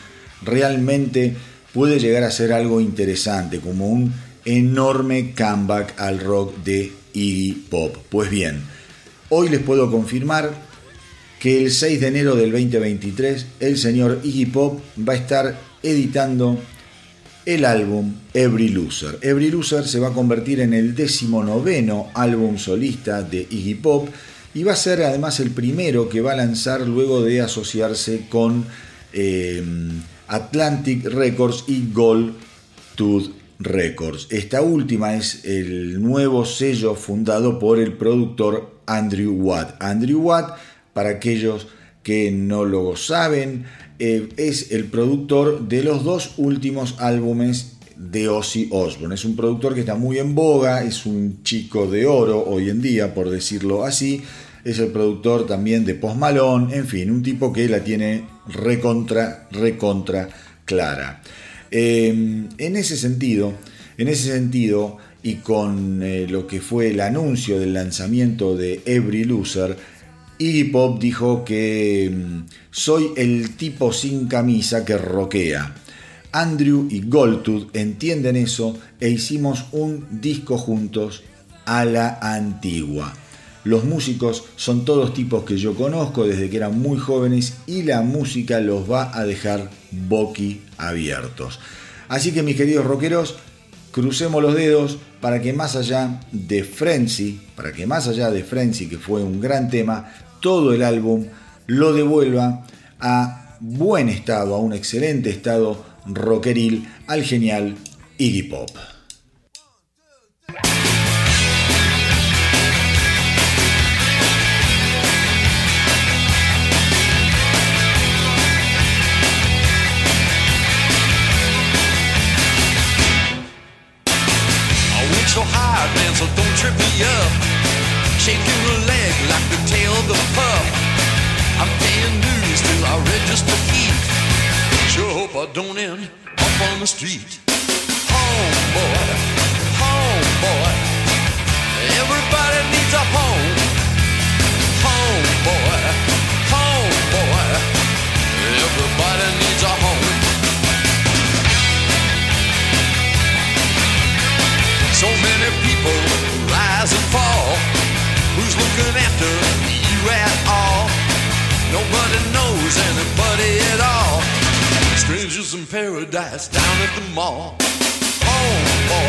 realmente puede llegar a ser algo interesante, como un enorme comeback al rock de Iggy Pop. Pues bien, hoy les puedo confirmar que el 6 de enero del 2023 el señor Iggy Pop va a estar editando el álbum Every Loser. Every Loser se va a convertir en el decimonoveno álbum solista de Iggy Pop y va a ser además el primero que va a lanzar luego de asociarse con eh, Atlantic Records y Gold Tooth Records. Esta última es el nuevo sello fundado por el productor Andrew Watt. Andrew Watt, para aquellos que no lo saben, eh, es el productor de los dos últimos álbumes de Ozzy Osbourne. Es un productor que está muy en boga, es un chico de oro hoy en día, por decirlo así. Es el productor también de Post Malone, en fin, un tipo que la tiene recontra, recontra clara. Eh, en ese sentido, en ese sentido, y con eh, lo que fue el anuncio del lanzamiento de Every Loser, Iggy Pop dijo que mm, soy el tipo sin camisa que roquea. Andrew y Goldtooth entienden eso e hicimos un disco juntos a la antigua. Los músicos son todos tipos que yo conozco desde que eran muy jóvenes y la música los va a dejar boqui abiertos. Así que mis queridos rockeros, crucemos los dedos para que más allá de Frenzy, para que más allá de Frenzy, que fue un gran tema, todo el álbum lo devuelva a buen estado, a un excelente estado rockeril, al genial Iggy Pop.
Don't end up on the street. Homeboy, homeboy, everybody needs a home. Homeboy, homeboy, everybody needs a home. So many people rise and fall. Who's looking after you at all? Nobody knows anybody at all. Strangers in paradise down at the mall. Boy, home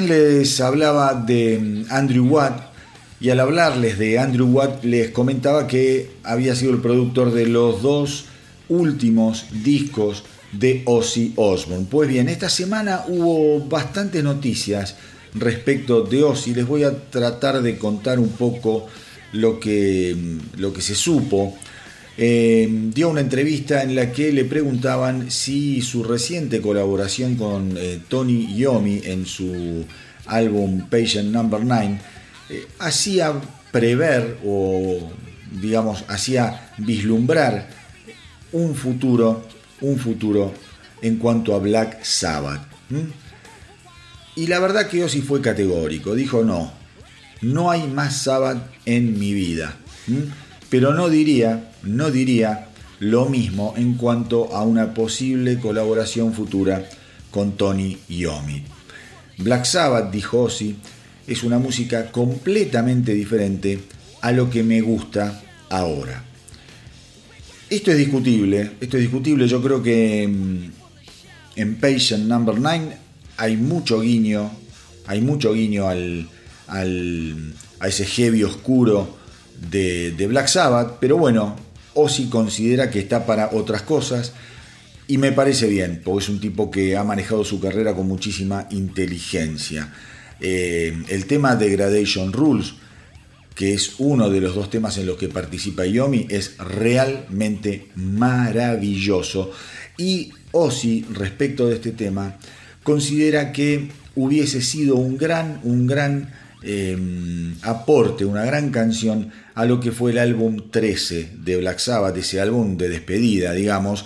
Les hablaba de Andrew Watt y al hablarles de Andrew Watt les comentaba que había sido el productor de los dos últimos discos de Ozzy Osbourne. Pues bien, esta semana hubo bastantes noticias respecto de Ozzy. Les voy a tratar de contar un poco lo que, lo que se supo. Eh, dio una entrevista en la que le preguntaban si su reciente colaboración con eh, Tony Yomi en su álbum Patient Number 9 eh, hacía prever o digamos hacía vislumbrar un futuro un futuro en cuanto a Black Sabbath. Y la verdad que Ozzy fue categórico, dijo no, no hay más Sabbath en mi vida. Pero no diría, no diría lo mismo en cuanto a una posible colaboración futura con Tony Iommi. Black Sabbath, dijo Ozzy, es una música completamente diferente a lo que me gusta ahora. Esto es discutible, esto es discutible, yo creo que en Patient Number 9 hay mucho guiño, hay mucho guiño al, a ese heavy oscuro de, Black Sabbath, pero bueno, Ozzy considera que está para otras cosas y me parece bien, porque es un tipo que ha manejado su carrera con muchísima inteligencia. Eh, el tema de Gradation Rules, que es uno de los dos temas en los que participa Yomi, es realmente maravilloso. Y Ozzy, respecto de este tema, considera que hubiese sido un gran, un gran em, aporte, una gran canción a lo que fue el álbum 13 de Black Sabbath, ese álbum de despedida, digamos,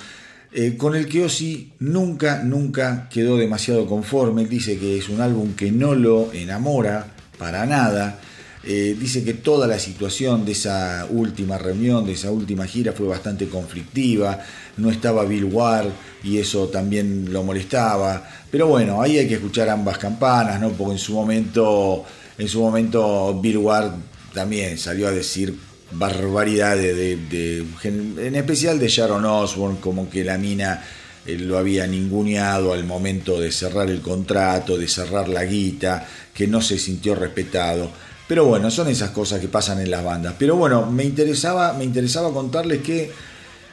eh, con el que Ozzy nunca, nunca quedó demasiado conforme. dice que es un álbum que no lo enamora para nada. Eh, dice que toda la situación de esa última reunión, de esa última gira fue bastante conflictiva. No estaba Bill Ward y eso también lo molestaba. Pero bueno, ahí hay que escuchar ambas campanas, ¿no? Porque en su momento, en su momento Bill Ward también salió a decir barbaridades de, en especial de Sharon Osbourne, como que la mina eh, lo había ninguneado al momento de cerrar el contrato, de cerrar la guita, que no se sintió respetado. Pero bueno, son esas cosas que pasan en las bandas. Pero bueno, me interesaba, me interesaba contarles que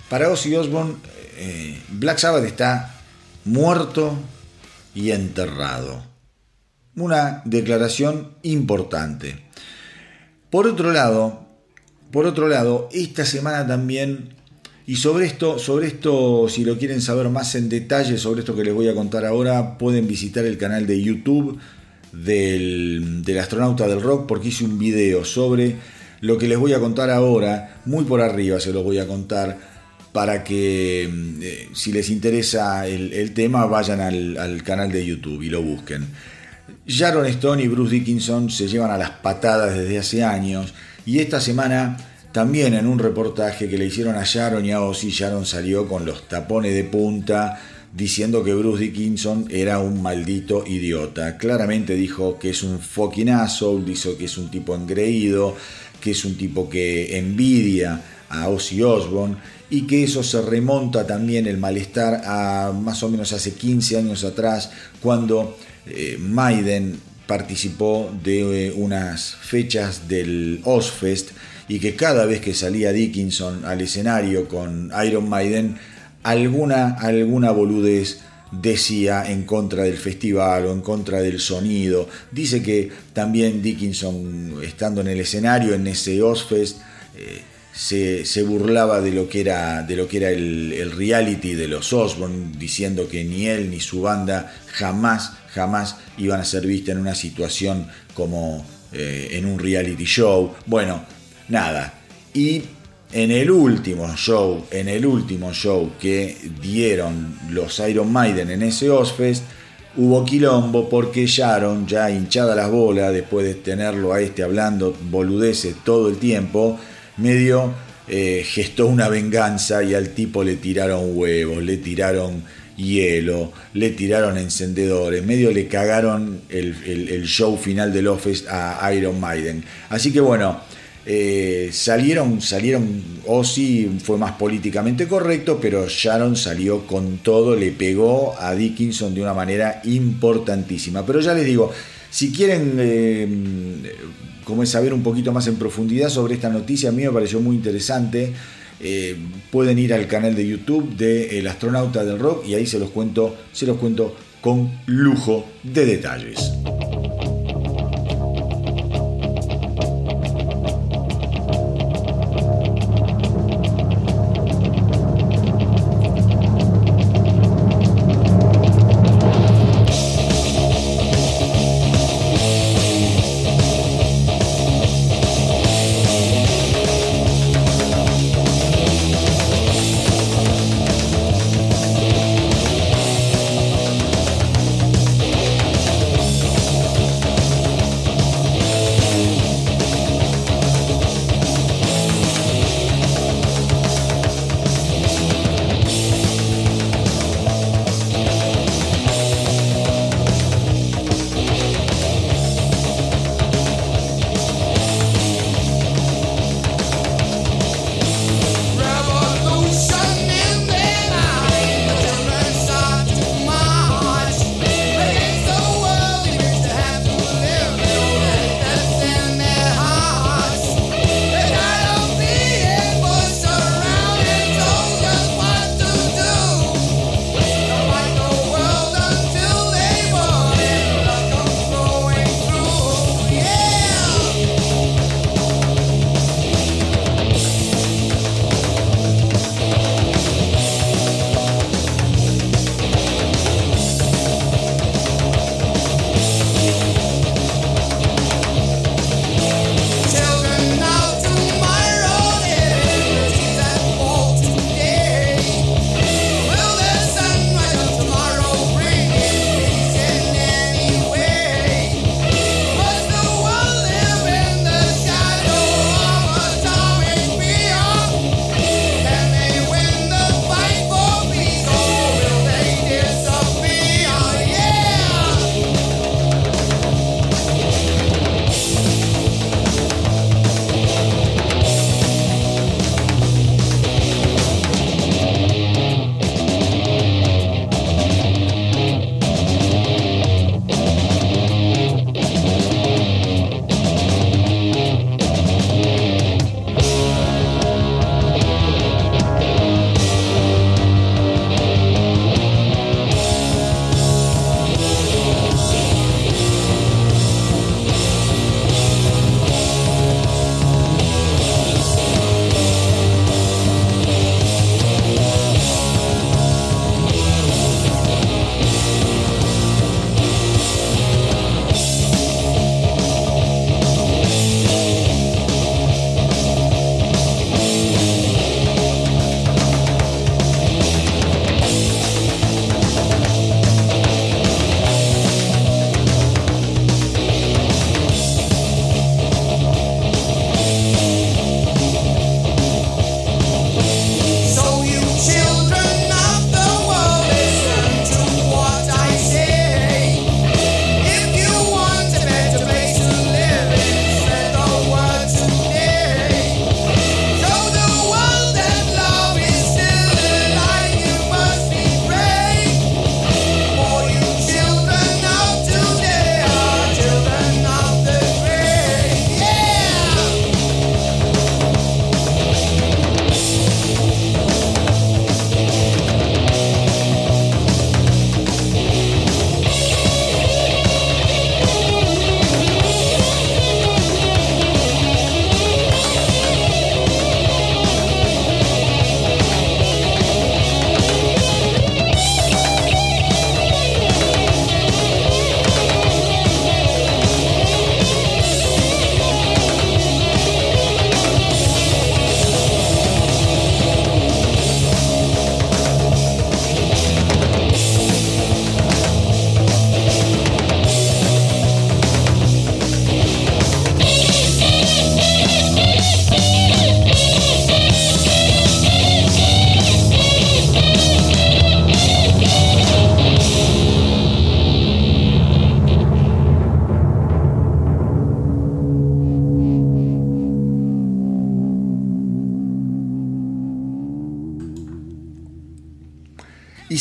para Ozzy Osbourne, eh, Black Sabbath está muerto y enterrado. Una declaración importante. Por otro lado, por otro lado, esta semana también, y sobre esto, sobre esto, si lo quieren saber más en detalle, sobre esto que les voy a contar ahora, pueden visitar el canal de YouTube del, astronauta del rock porque hice un video sobre lo que les voy a contar ahora, muy por arriba se lo voy a contar para que eh, si les interesa el, tema vayan al, canal de YouTube y lo busquen. Sharon Stone y Bruce Dickinson se llevan a las patadas desde hace años y esta semana también en un reportaje que le hicieron a Sharon y a Ozzy, Sharon salió con los tapones de punta diciendo que Bruce Dickinson era un maldito idiota. Claramente dijo que es un fucking asshole, dijo que es un tipo engreído, que es un tipo que envidia a Ozzy Osbourne y que eso se remonta también el malestar a más o menos hace 15 años atrás cuando eh, Maiden participó de eh, unas fechas del Ozfest y que cada vez que salía Dickinson al escenario con Iron Maiden alguna, alguna boludez decía en contra del festival o en contra del sonido. Dice que también Dickinson, estando en el escenario en ese Ozfest, eh, se, burlaba de lo que era, de lo que era el, reality de los Osborne, diciendo que ni él ni su banda jamás, jamás iban a ser vistas en una situación como eh, en un reality show. Bueno, nada. Y en el último show, en el último show que dieron los Iron Maiden en ese Ozfest, hubo quilombo porque Sharon, ya hinchada las bolas, después de tenerlo a este hablando boludeces todo el tiempo, medio eh, gestó una venganza y al tipo le tiraron huevos, le tiraron hielo, le tiraron encendedores, medio le cagaron el, show final del Ozfest a Iron Maiden. Así que bueno, eh, salieron, salieron, Ozzy fue más políticamente correcto, pero Sharon salió con todo, le pegó a Dickinson de una manera importantísima. Pero ya les digo, si quieren eh, como es saber un poquito más en profundidad sobre esta noticia, a mí me pareció muy interesante.
eh, pueden ir al canal de YouTube de El Astronauta del Rock y ahí se los cuento, se los cuento con lujo de detalles.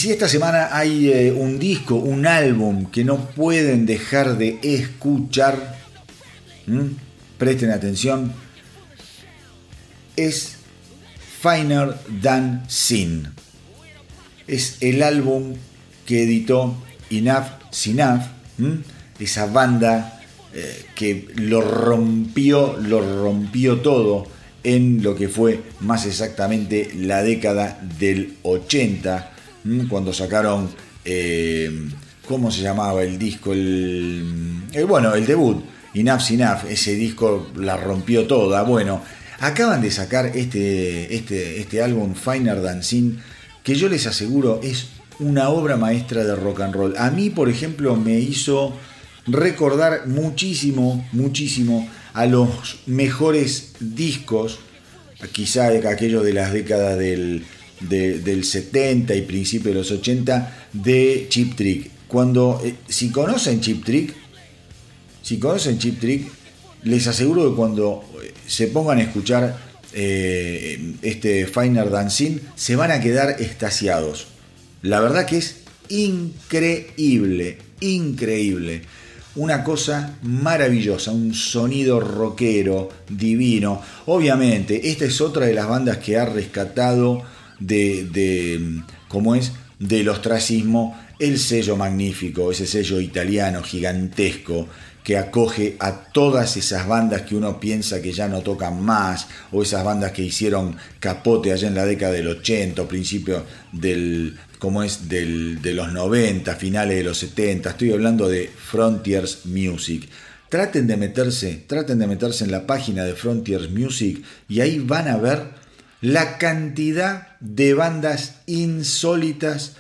Si esta semana hay eh, un disco, un álbum que no pueden dejar de escuchar, presten atención, es
Finer Than Sin. Es el álbum que editó Enough Sinaf, esa banda eh, que lo rompió, lo rompió todo en lo que fue más exactamente la década del 80, cuando sacaron, eh, ¿cómo se llamaba el disco? El, bueno, el debut, Enough Sinaf, ese disco la rompió toda. Bueno, acaban de sacar este, este, este álbum Finer Dancing, que yo les aseguro es una obra maestra de rock and roll. A mí, por ejemplo, me hizo recordar muchísimo, muchísimo a los mejores discos, quizá aquellos de las décadas del, del 70 y principios de los 80, de Chip Trick. Cuando, eh, si conocen Chip Trick, si conocen Chip Trick, les aseguro que cuando eh, se pongan a escuchar eh, este Finer Dancing, se van a quedar estasiados. La verdad que es increíble, increíble. Una cosa maravillosa, un sonido rockero, divino. Obviamente, esta es otra de las bandas que ha rescatado de, de ¿cómo es? Del ostracismo el sello magnífico, ese sello italiano gigantesco que acoge a todas esas bandas que uno piensa que ya no tocan más, o esas bandas que hicieron capote allá en la década del 80 o principio del, como es del, de los 90, finales de los 70, estoy hablando de Frontiers Music. Traten de meterse, traten de meterse en la página de Frontiers Music y ahí van a ver la cantidad de bandas insólitas,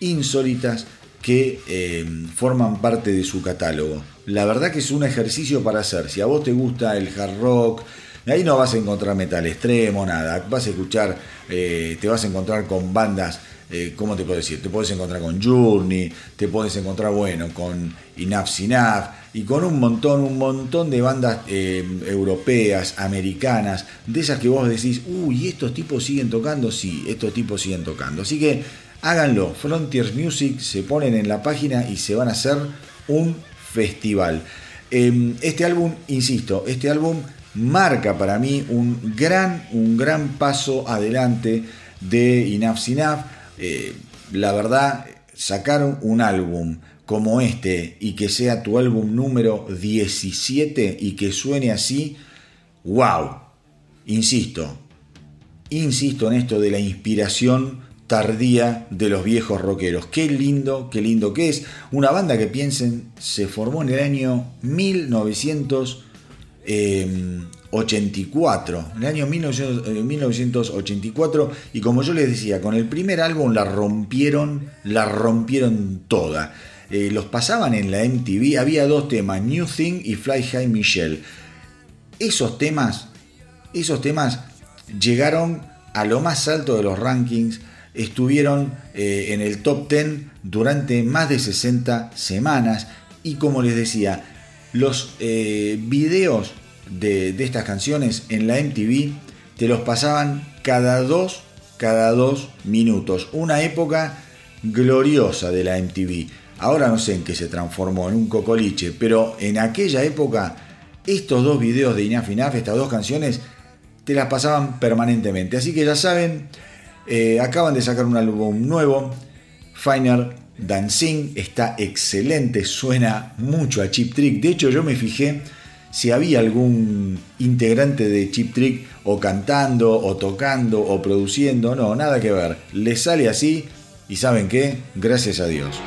insólitas que eh, forman parte de su catálogo. La verdad que es un ejercicio para hacer. Si a vos te gusta el hard rock, ahí no vas a encontrar metal extremo, nada. Vas a escuchar, eh, te vas a encontrar con bandas, eh, ¿cómo te puedo decir? Te puedes encontrar con Journey, te puedes encontrar, bueno, con Enough Sinaf y con un montón, un montón de bandas europeas, americanas, de esas que vos decís, uy, estos tipos siguen tocando, sí, estos tipos siguen tocando. Así que háganlo. Frontiers Music se ponen en la página y se van a hacer un festival. Em, este álbum, insisto, este álbum marca para mí un gran, un gran paso adelante de Inaf Sinaf. Eh, la verdad, sacar un álbum como este y que sea tu álbum número 17 y que suene así, wow. Insisto, insisto en esto de la inspiración tardía de los viejos rockeros. Qué lindo, qué lindo que es. Una banda que piensen, se formó en el año 1984. En el año 1984 y como yo les decía, con el primer álbum la rompieron, la rompieron toda. Eh, los pasaban en la MTV, había dos temas, New Thing y Fly High Michelle. Esos temas, esos temas llegaron a lo más alto de los rankings, estuvieron eh, en el top 10 durante más de 60 semanas y como les decía, los eh, videos de, estas canciones en la MTV te los pasaban cada dos, cada dos minutos. Una época gloriosa de la MTV. Ahora no sé en qué se transformó, en un cocoliche, pero en aquella época estos dos videos de Inaf Inaf, estas dos canciones, te las pasaban permanentemente. Así que ya saben, eh, acaban de sacar un álbum nuevo, Finer Dancing, está excelente, suena mucho a Chip Trick. De hecho, yo me fijé si había algún integrante de Chip Trick o cantando, o tocando, o produciendo. No, nada que ver. Le sale así y ¿saben qué? Gracias a Dios.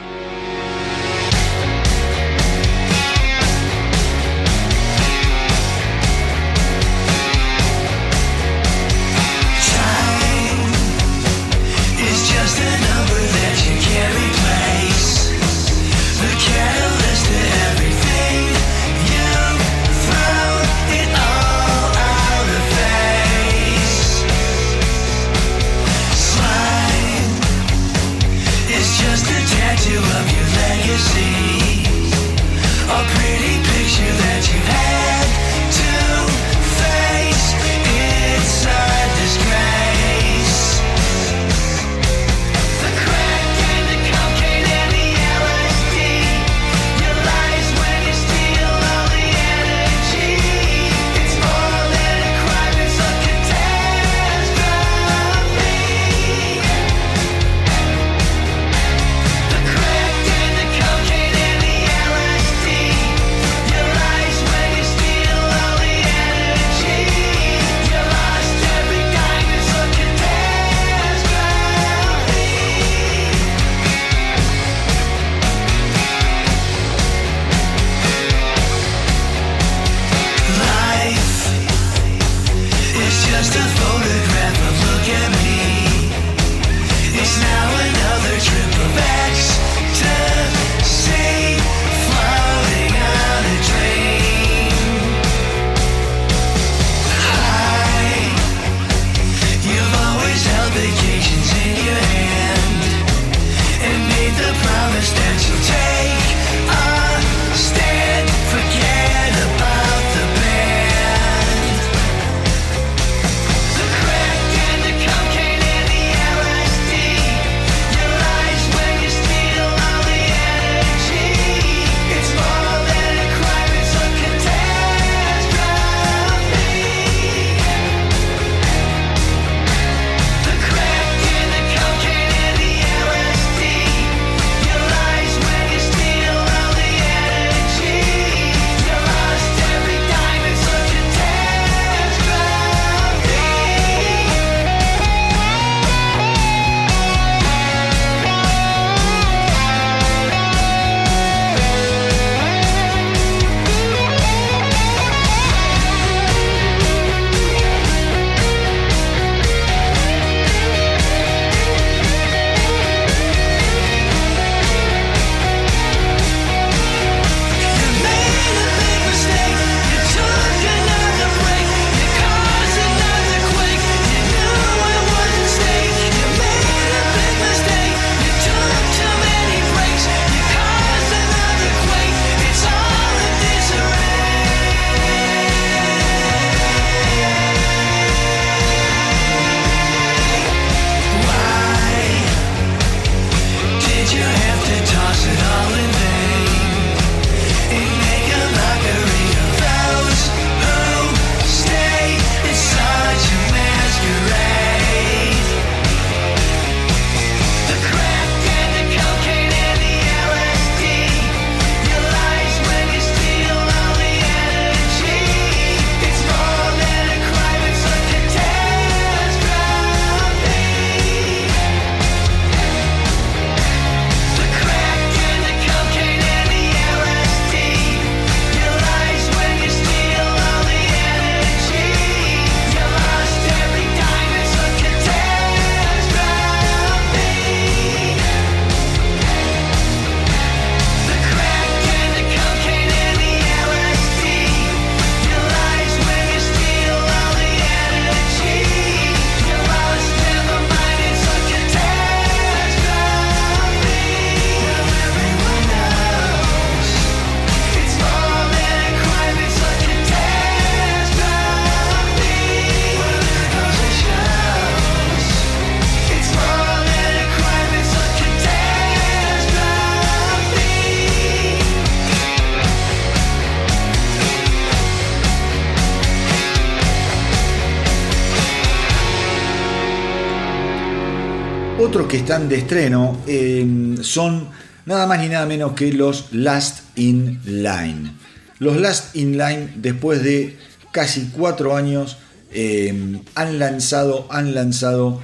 Otros que están de estreno eh, son nada más ni nada menos que los Last in Line. Los Last in Line, después de casi cuatro años, eh, han lanzado, han lanzado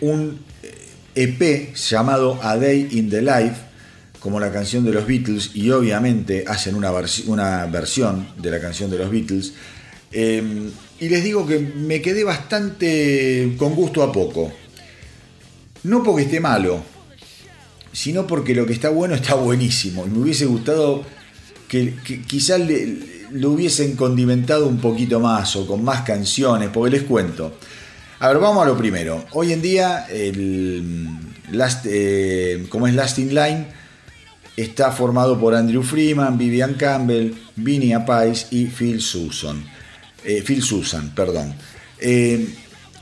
un EP llamado A Day in the Life, como la canción de los Beatles, y obviamente hacen una, una versión de la canción de los Beatles. y les digo que me quedé bastante con gusto a poco. No porque esté malo, sino porque lo que está bueno está buenísimo. Y me hubiese gustado que, quizás lo hubiesen condimentado un poquito más o con más canciones, porque les cuento. A ver, vamos a lo primero. Hoy en día, el last, eh, como es Last in Line, está formado por Andrew Freeman, Vivian Campbell, Vinnie Appice y Phil Susan. Eh, Phil Susan, perdón. Eh,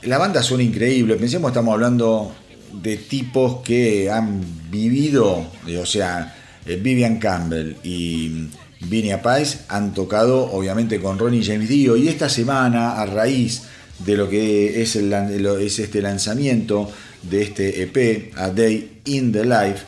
la banda suena increíble. Pensemos, estamos hablando de tipos que han vivido, o sea, eh, Vivian Campbell y Vinnie Appice han tocado obviamente con Ronnie James Dio. Y esta semana a raíz de lo que es, el, es este lanzamiento de este EP, A Day in the Life,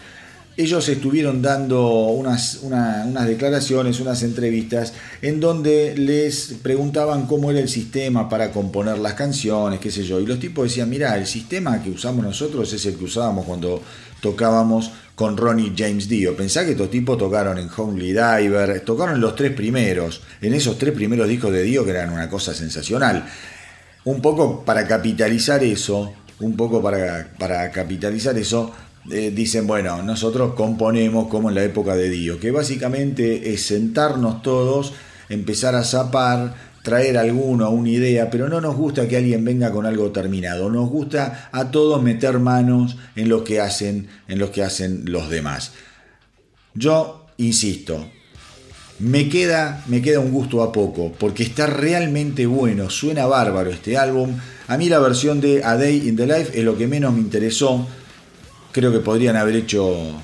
ellos estuvieron dando unas, unas, declaraciones, unas entrevistas, en donde les preguntaban cómo era el sistema para componer las canciones, qué sé yo. Y los tipos decían, mira, el sistema que usamos nosotros es el que usábamos cuando tocábamos con Ronnie James Dio. Pensá que estos tipos tocaron en Homely Diver, tocaron los tres primeros, en esos tres primeros discos de Dio que eran una cosa sensacional. Un poco para capitalizar eso, un poco para, para capitalizar eso, eh, dicen, bueno, nosotros componemos como en la época de Dio, que básicamente es sentarnos todos, empezar a zapar, traer alguno, una idea, pero no nos gusta que alguien venga con algo terminado, nos gusta a todos meter manos en lo que hacen, en lo que hacen los demás. Yo insisto, me queda, me queda un gusto a poco, porque está realmente bueno, suena bárbaro este álbum. A mí la versión de A Day in the Life es lo que menos me interesó creo que podrían haber hecho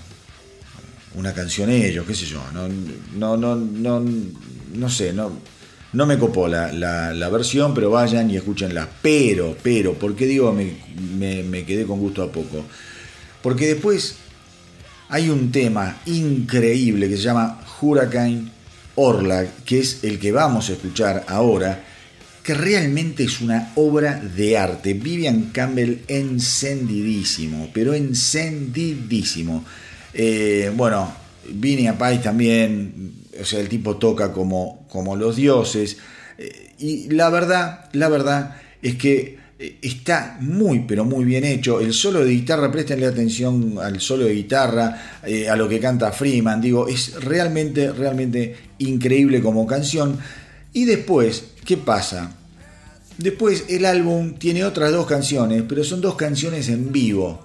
una canción ellos, qué sé yo. No, no, no, no, no sé, no, no me copó la, la, versión, pero vayan y escúchenla. Pero, pero, ¿por qué digo me, me, quedé con gusto a poco? Porque después hay un tema increíble que se llama Hurricane Orlag, que es el que vamos a escuchar ahora, que realmente es una obra de arte. Vivian Campbell encendidísimo, pero encendidísimo. Eh, bueno, Vinnie Appice también, o sea, el tipo toca como, como los dioses. Eh, y la verdad, la verdad es que eh, está muy, pero muy bien hecho. El solo de guitarra, prestenle atención al solo de guitarra, a lo que canta Freeman. Digo, es realmente, realmente increíble como canción. Y después, ¿qué pasa? Después el álbum tiene otras dos canciones, pero son dos canciones en vivo,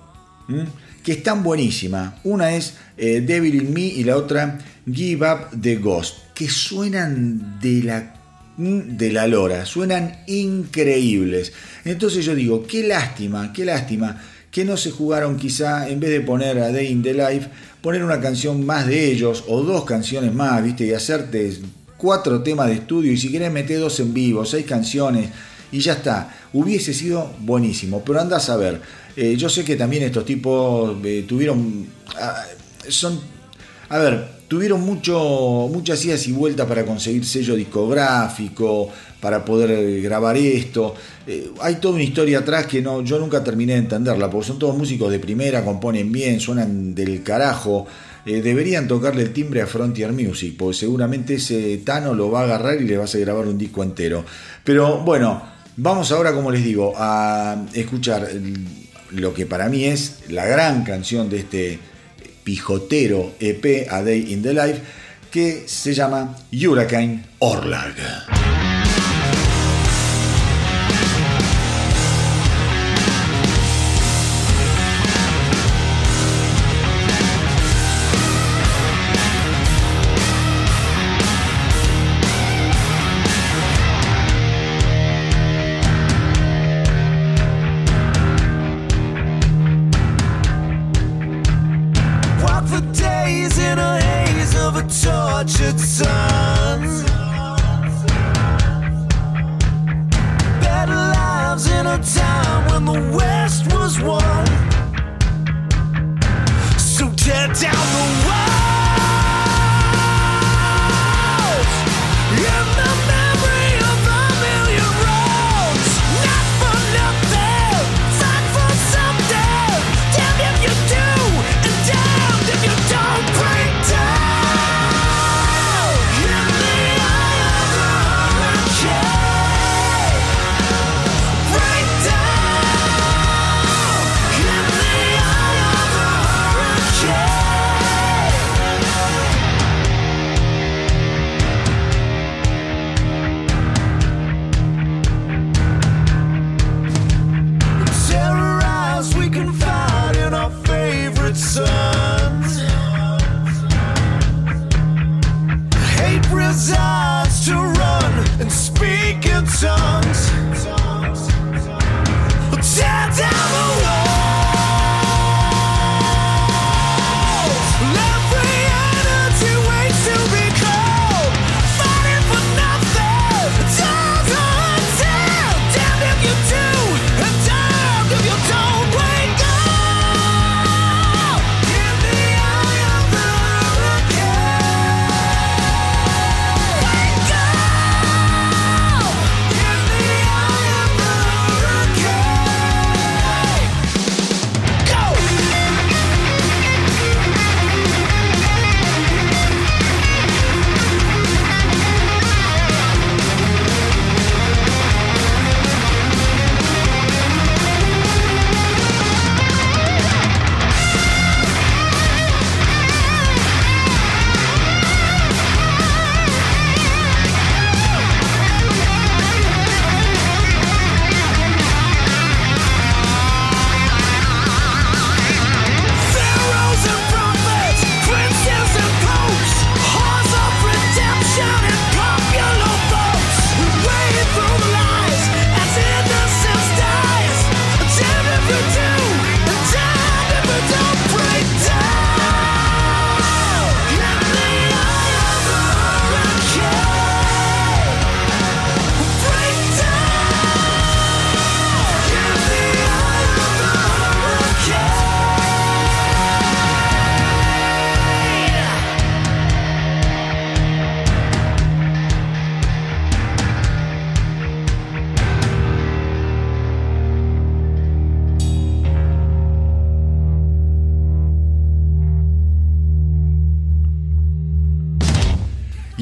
que están buenísimas. Una es eh, Devil in Me y la otra Give Up the Ghost, que suenan de la, de la lora, suenan increíbles. Entonces yo digo, qué lástima, qué lástima que no se jugaron quizá, en vez de poner a Day in the Life, poner una canción más de ellos o dos canciones más, ¿viste? Y hacerte cuatro temas de estudio y si querés meter dos en vivo, seis canciones y ya está. Hubiese sido buenísimo, pero anda a saber. Eh, yo sé que también estos tipos eh, tuvieron. Ah, son. A ver, tuvieron mucho, muchas idas y vueltas para conseguir sello discográfico, para poder eh, grabar esto. hay toda una historia atrás que no, yo nunca terminé de entenderla, porque son todos músicos de primera, componen bien, suenan del carajo. Deberían tocarle el timbre a Frontier Music, porque seguramente ese Tano lo va a agarrar y le va a grabar un disco entero. Pero bueno, Vamos ahora, como les digo, a escuchar lo que para mí es la gran canción de este pijotero EP A Day in the Life, que se llama Hurricane Orlag.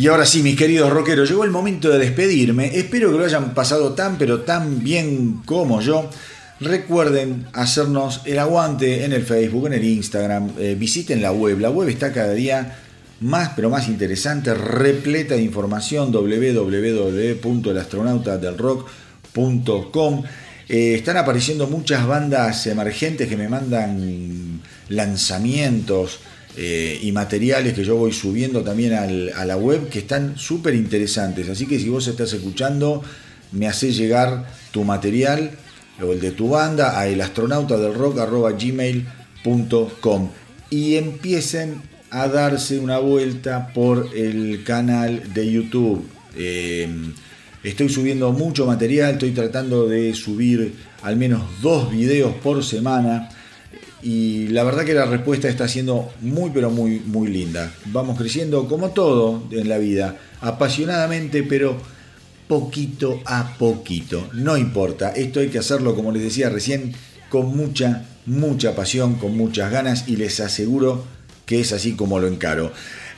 Y ahora sí, mis queridos rockeros, llegó el momento de despedirme. Espero que lo hayan pasado tan pero tan bien como yo. Recuerden hacernos el aguante en el Facebook, en el Instagram. eh, visiten la web. La web está cada día más pero más interesante, repleta de información. www.elastronautadelrock.com. Eh, están apareciendo muchas bandas emergentes que me mandan lanzamientos eh, y materiales que yo voy subiendo también a la web que están súper interesantes. Así que si vos estás escuchando, me haces llegar tu material o el de tu banda a elastronautadelrock.gmail.com y empiecen a darse una vuelta por el canal de YouTube. Eh, estoy subiendo mucho material, estoy tratando de subir al menos dos videos por semana y la verdad que la respuesta está siendo muy pero muy muy linda. Vamos creciendo como todo en la vida, apasionadamente pero poquito a poquito. No importa, esto hay que hacerlo como les decía recién con mucha mucha pasión, con muchas ganas y les aseguro que es así como lo encaro.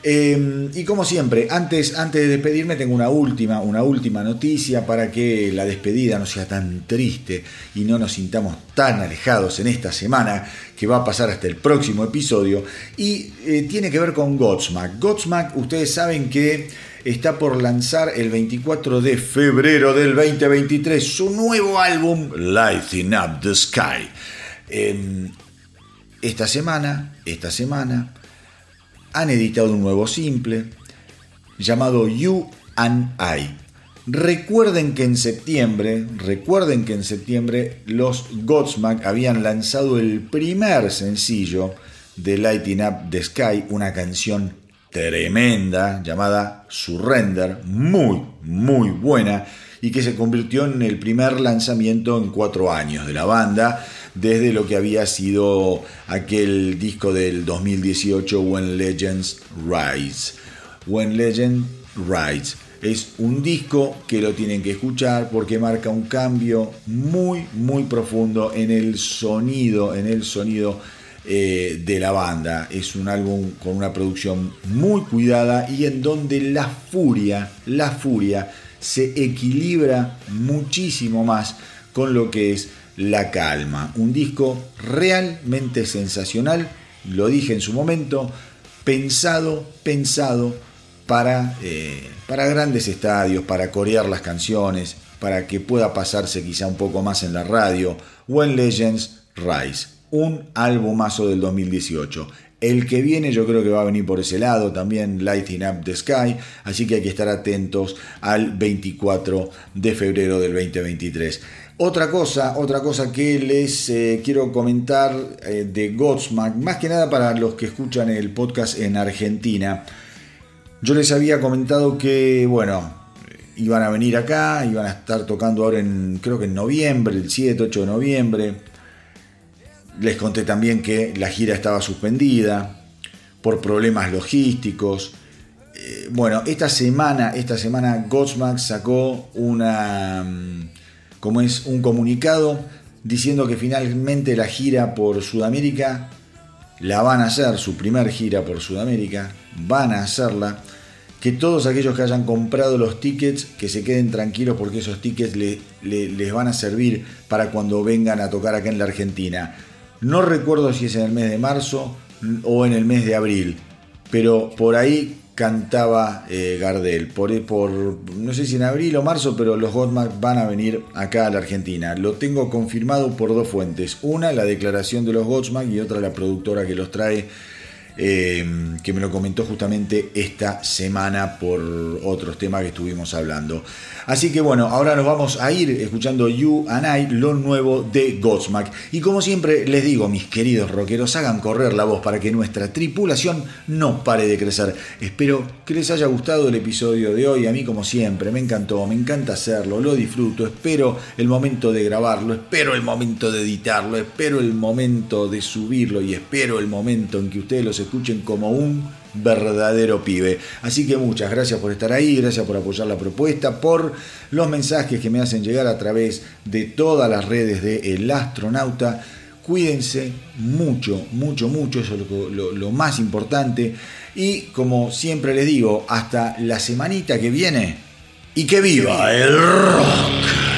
Eh, y como siempre, antes, antes de despedirme tengo una última, una última noticia para que la despedida no sea tan triste y no nos sintamos tan alejados en esta semana que va a pasar hasta el próximo episodio. Y eh, tiene que ver con Godsmack. Godsmack, ustedes saben que está por lanzar el 24 de febrero del 2023 su nuevo álbum Lighting Up the Sky. Eh, esta semana, esta semana, han editado un nuevo simple llamado You and I. Recuerden que en septiembre, recuerden que en septiembre los Godsmack habían lanzado el primer sencillo de Lighting Up the Sky, una canción tremenda llamada Surrender, muy, muy buena y que se convirtió en el primer lanzamiento en cuatro años de la banda, desde lo que había sido aquel disco del 2018, When Legends Rise. When Legend Rise. Es un disco que lo tienen que escuchar porque marca un cambio muy, muy profundo en el sonido, en el sonido eh, de la banda. Es un álbum con una producción muy cuidada y en donde la furia, la furia se equilibra muchísimo más con lo que es la calma. Un disco realmente sensacional, lo dije en su momento, pensado, pensado para, eh, para grandes estadios, para corear las canciones, para que pueda pasarse quizá un poco más en la radio. When Legends Rise, un albumazo del 2018. El que viene yo creo que va a venir por ese lado también, Lighting Up the Sky, así que hay que estar atentos al 24 de febrero del 2023. Otra cosa, otra cosa que les eh, quiero comentar eh, de Godsmack, más que nada para los que escuchan el podcast en Argentina. Yo les había comentado que, bueno, iban a venir acá, iban a estar tocando ahora en, creo que en noviembre, el 7, 8 de noviembre les conté también que la gira estaba suspendida por problemas logísticos. Eh, bueno, esta semana, esta semana Godsmack sacó una, mm, como es, un comunicado diciendo que finalmente la gira por Sudamérica la van a hacer, su primer gira por Sudamérica, van a hacerla. Que todos aquellos que hayan comprado los tickets, que se queden tranquilos porque esos tickets les van a servir para cuando vengan a tocar acá en la Argentina. No recuerdo si es en el mes de marzo o en el mes de abril, pero por ahí cantaba eh, Gardel. Por, por, no sé si en abril o marzo, pero los Godmark van a venir acá a la Argentina. Lo tengo confirmado por dos fuentes. Una, la declaración de los Godsmack y otra, la productora que los trae Em, que me lo comentó justamente esta semana por otros temas que estuvimos hablando. Así que bueno, ahora nos vamos a ir escuchando You and I, lo nuevo de Godsmack. Y como siempre les digo, mis queridos rockeros, hagan correr la voz para que nuestra tripulación no pare de crecer. Espero que les haya gustado el episodio de hoy. A mí como siempre, me encantó, me encanta hacerlo, lo disfruto, espero el momento de grabarlo, espero el momento de editarlo, espero el momento de subirlo y espero el momento en que ustedes los escuchen como un verdadero pibe. Así que muchas gracias por estar ahí, gracias por apoyar la propuesta, por los mensajes que me hacen llegar a través de todas las redes de El Astronauta. Cuídense mucho, mucho, mucho, eso es lo, lo más importante. Y como siempre les digo, hasta la semanita que viene y que viva el rock.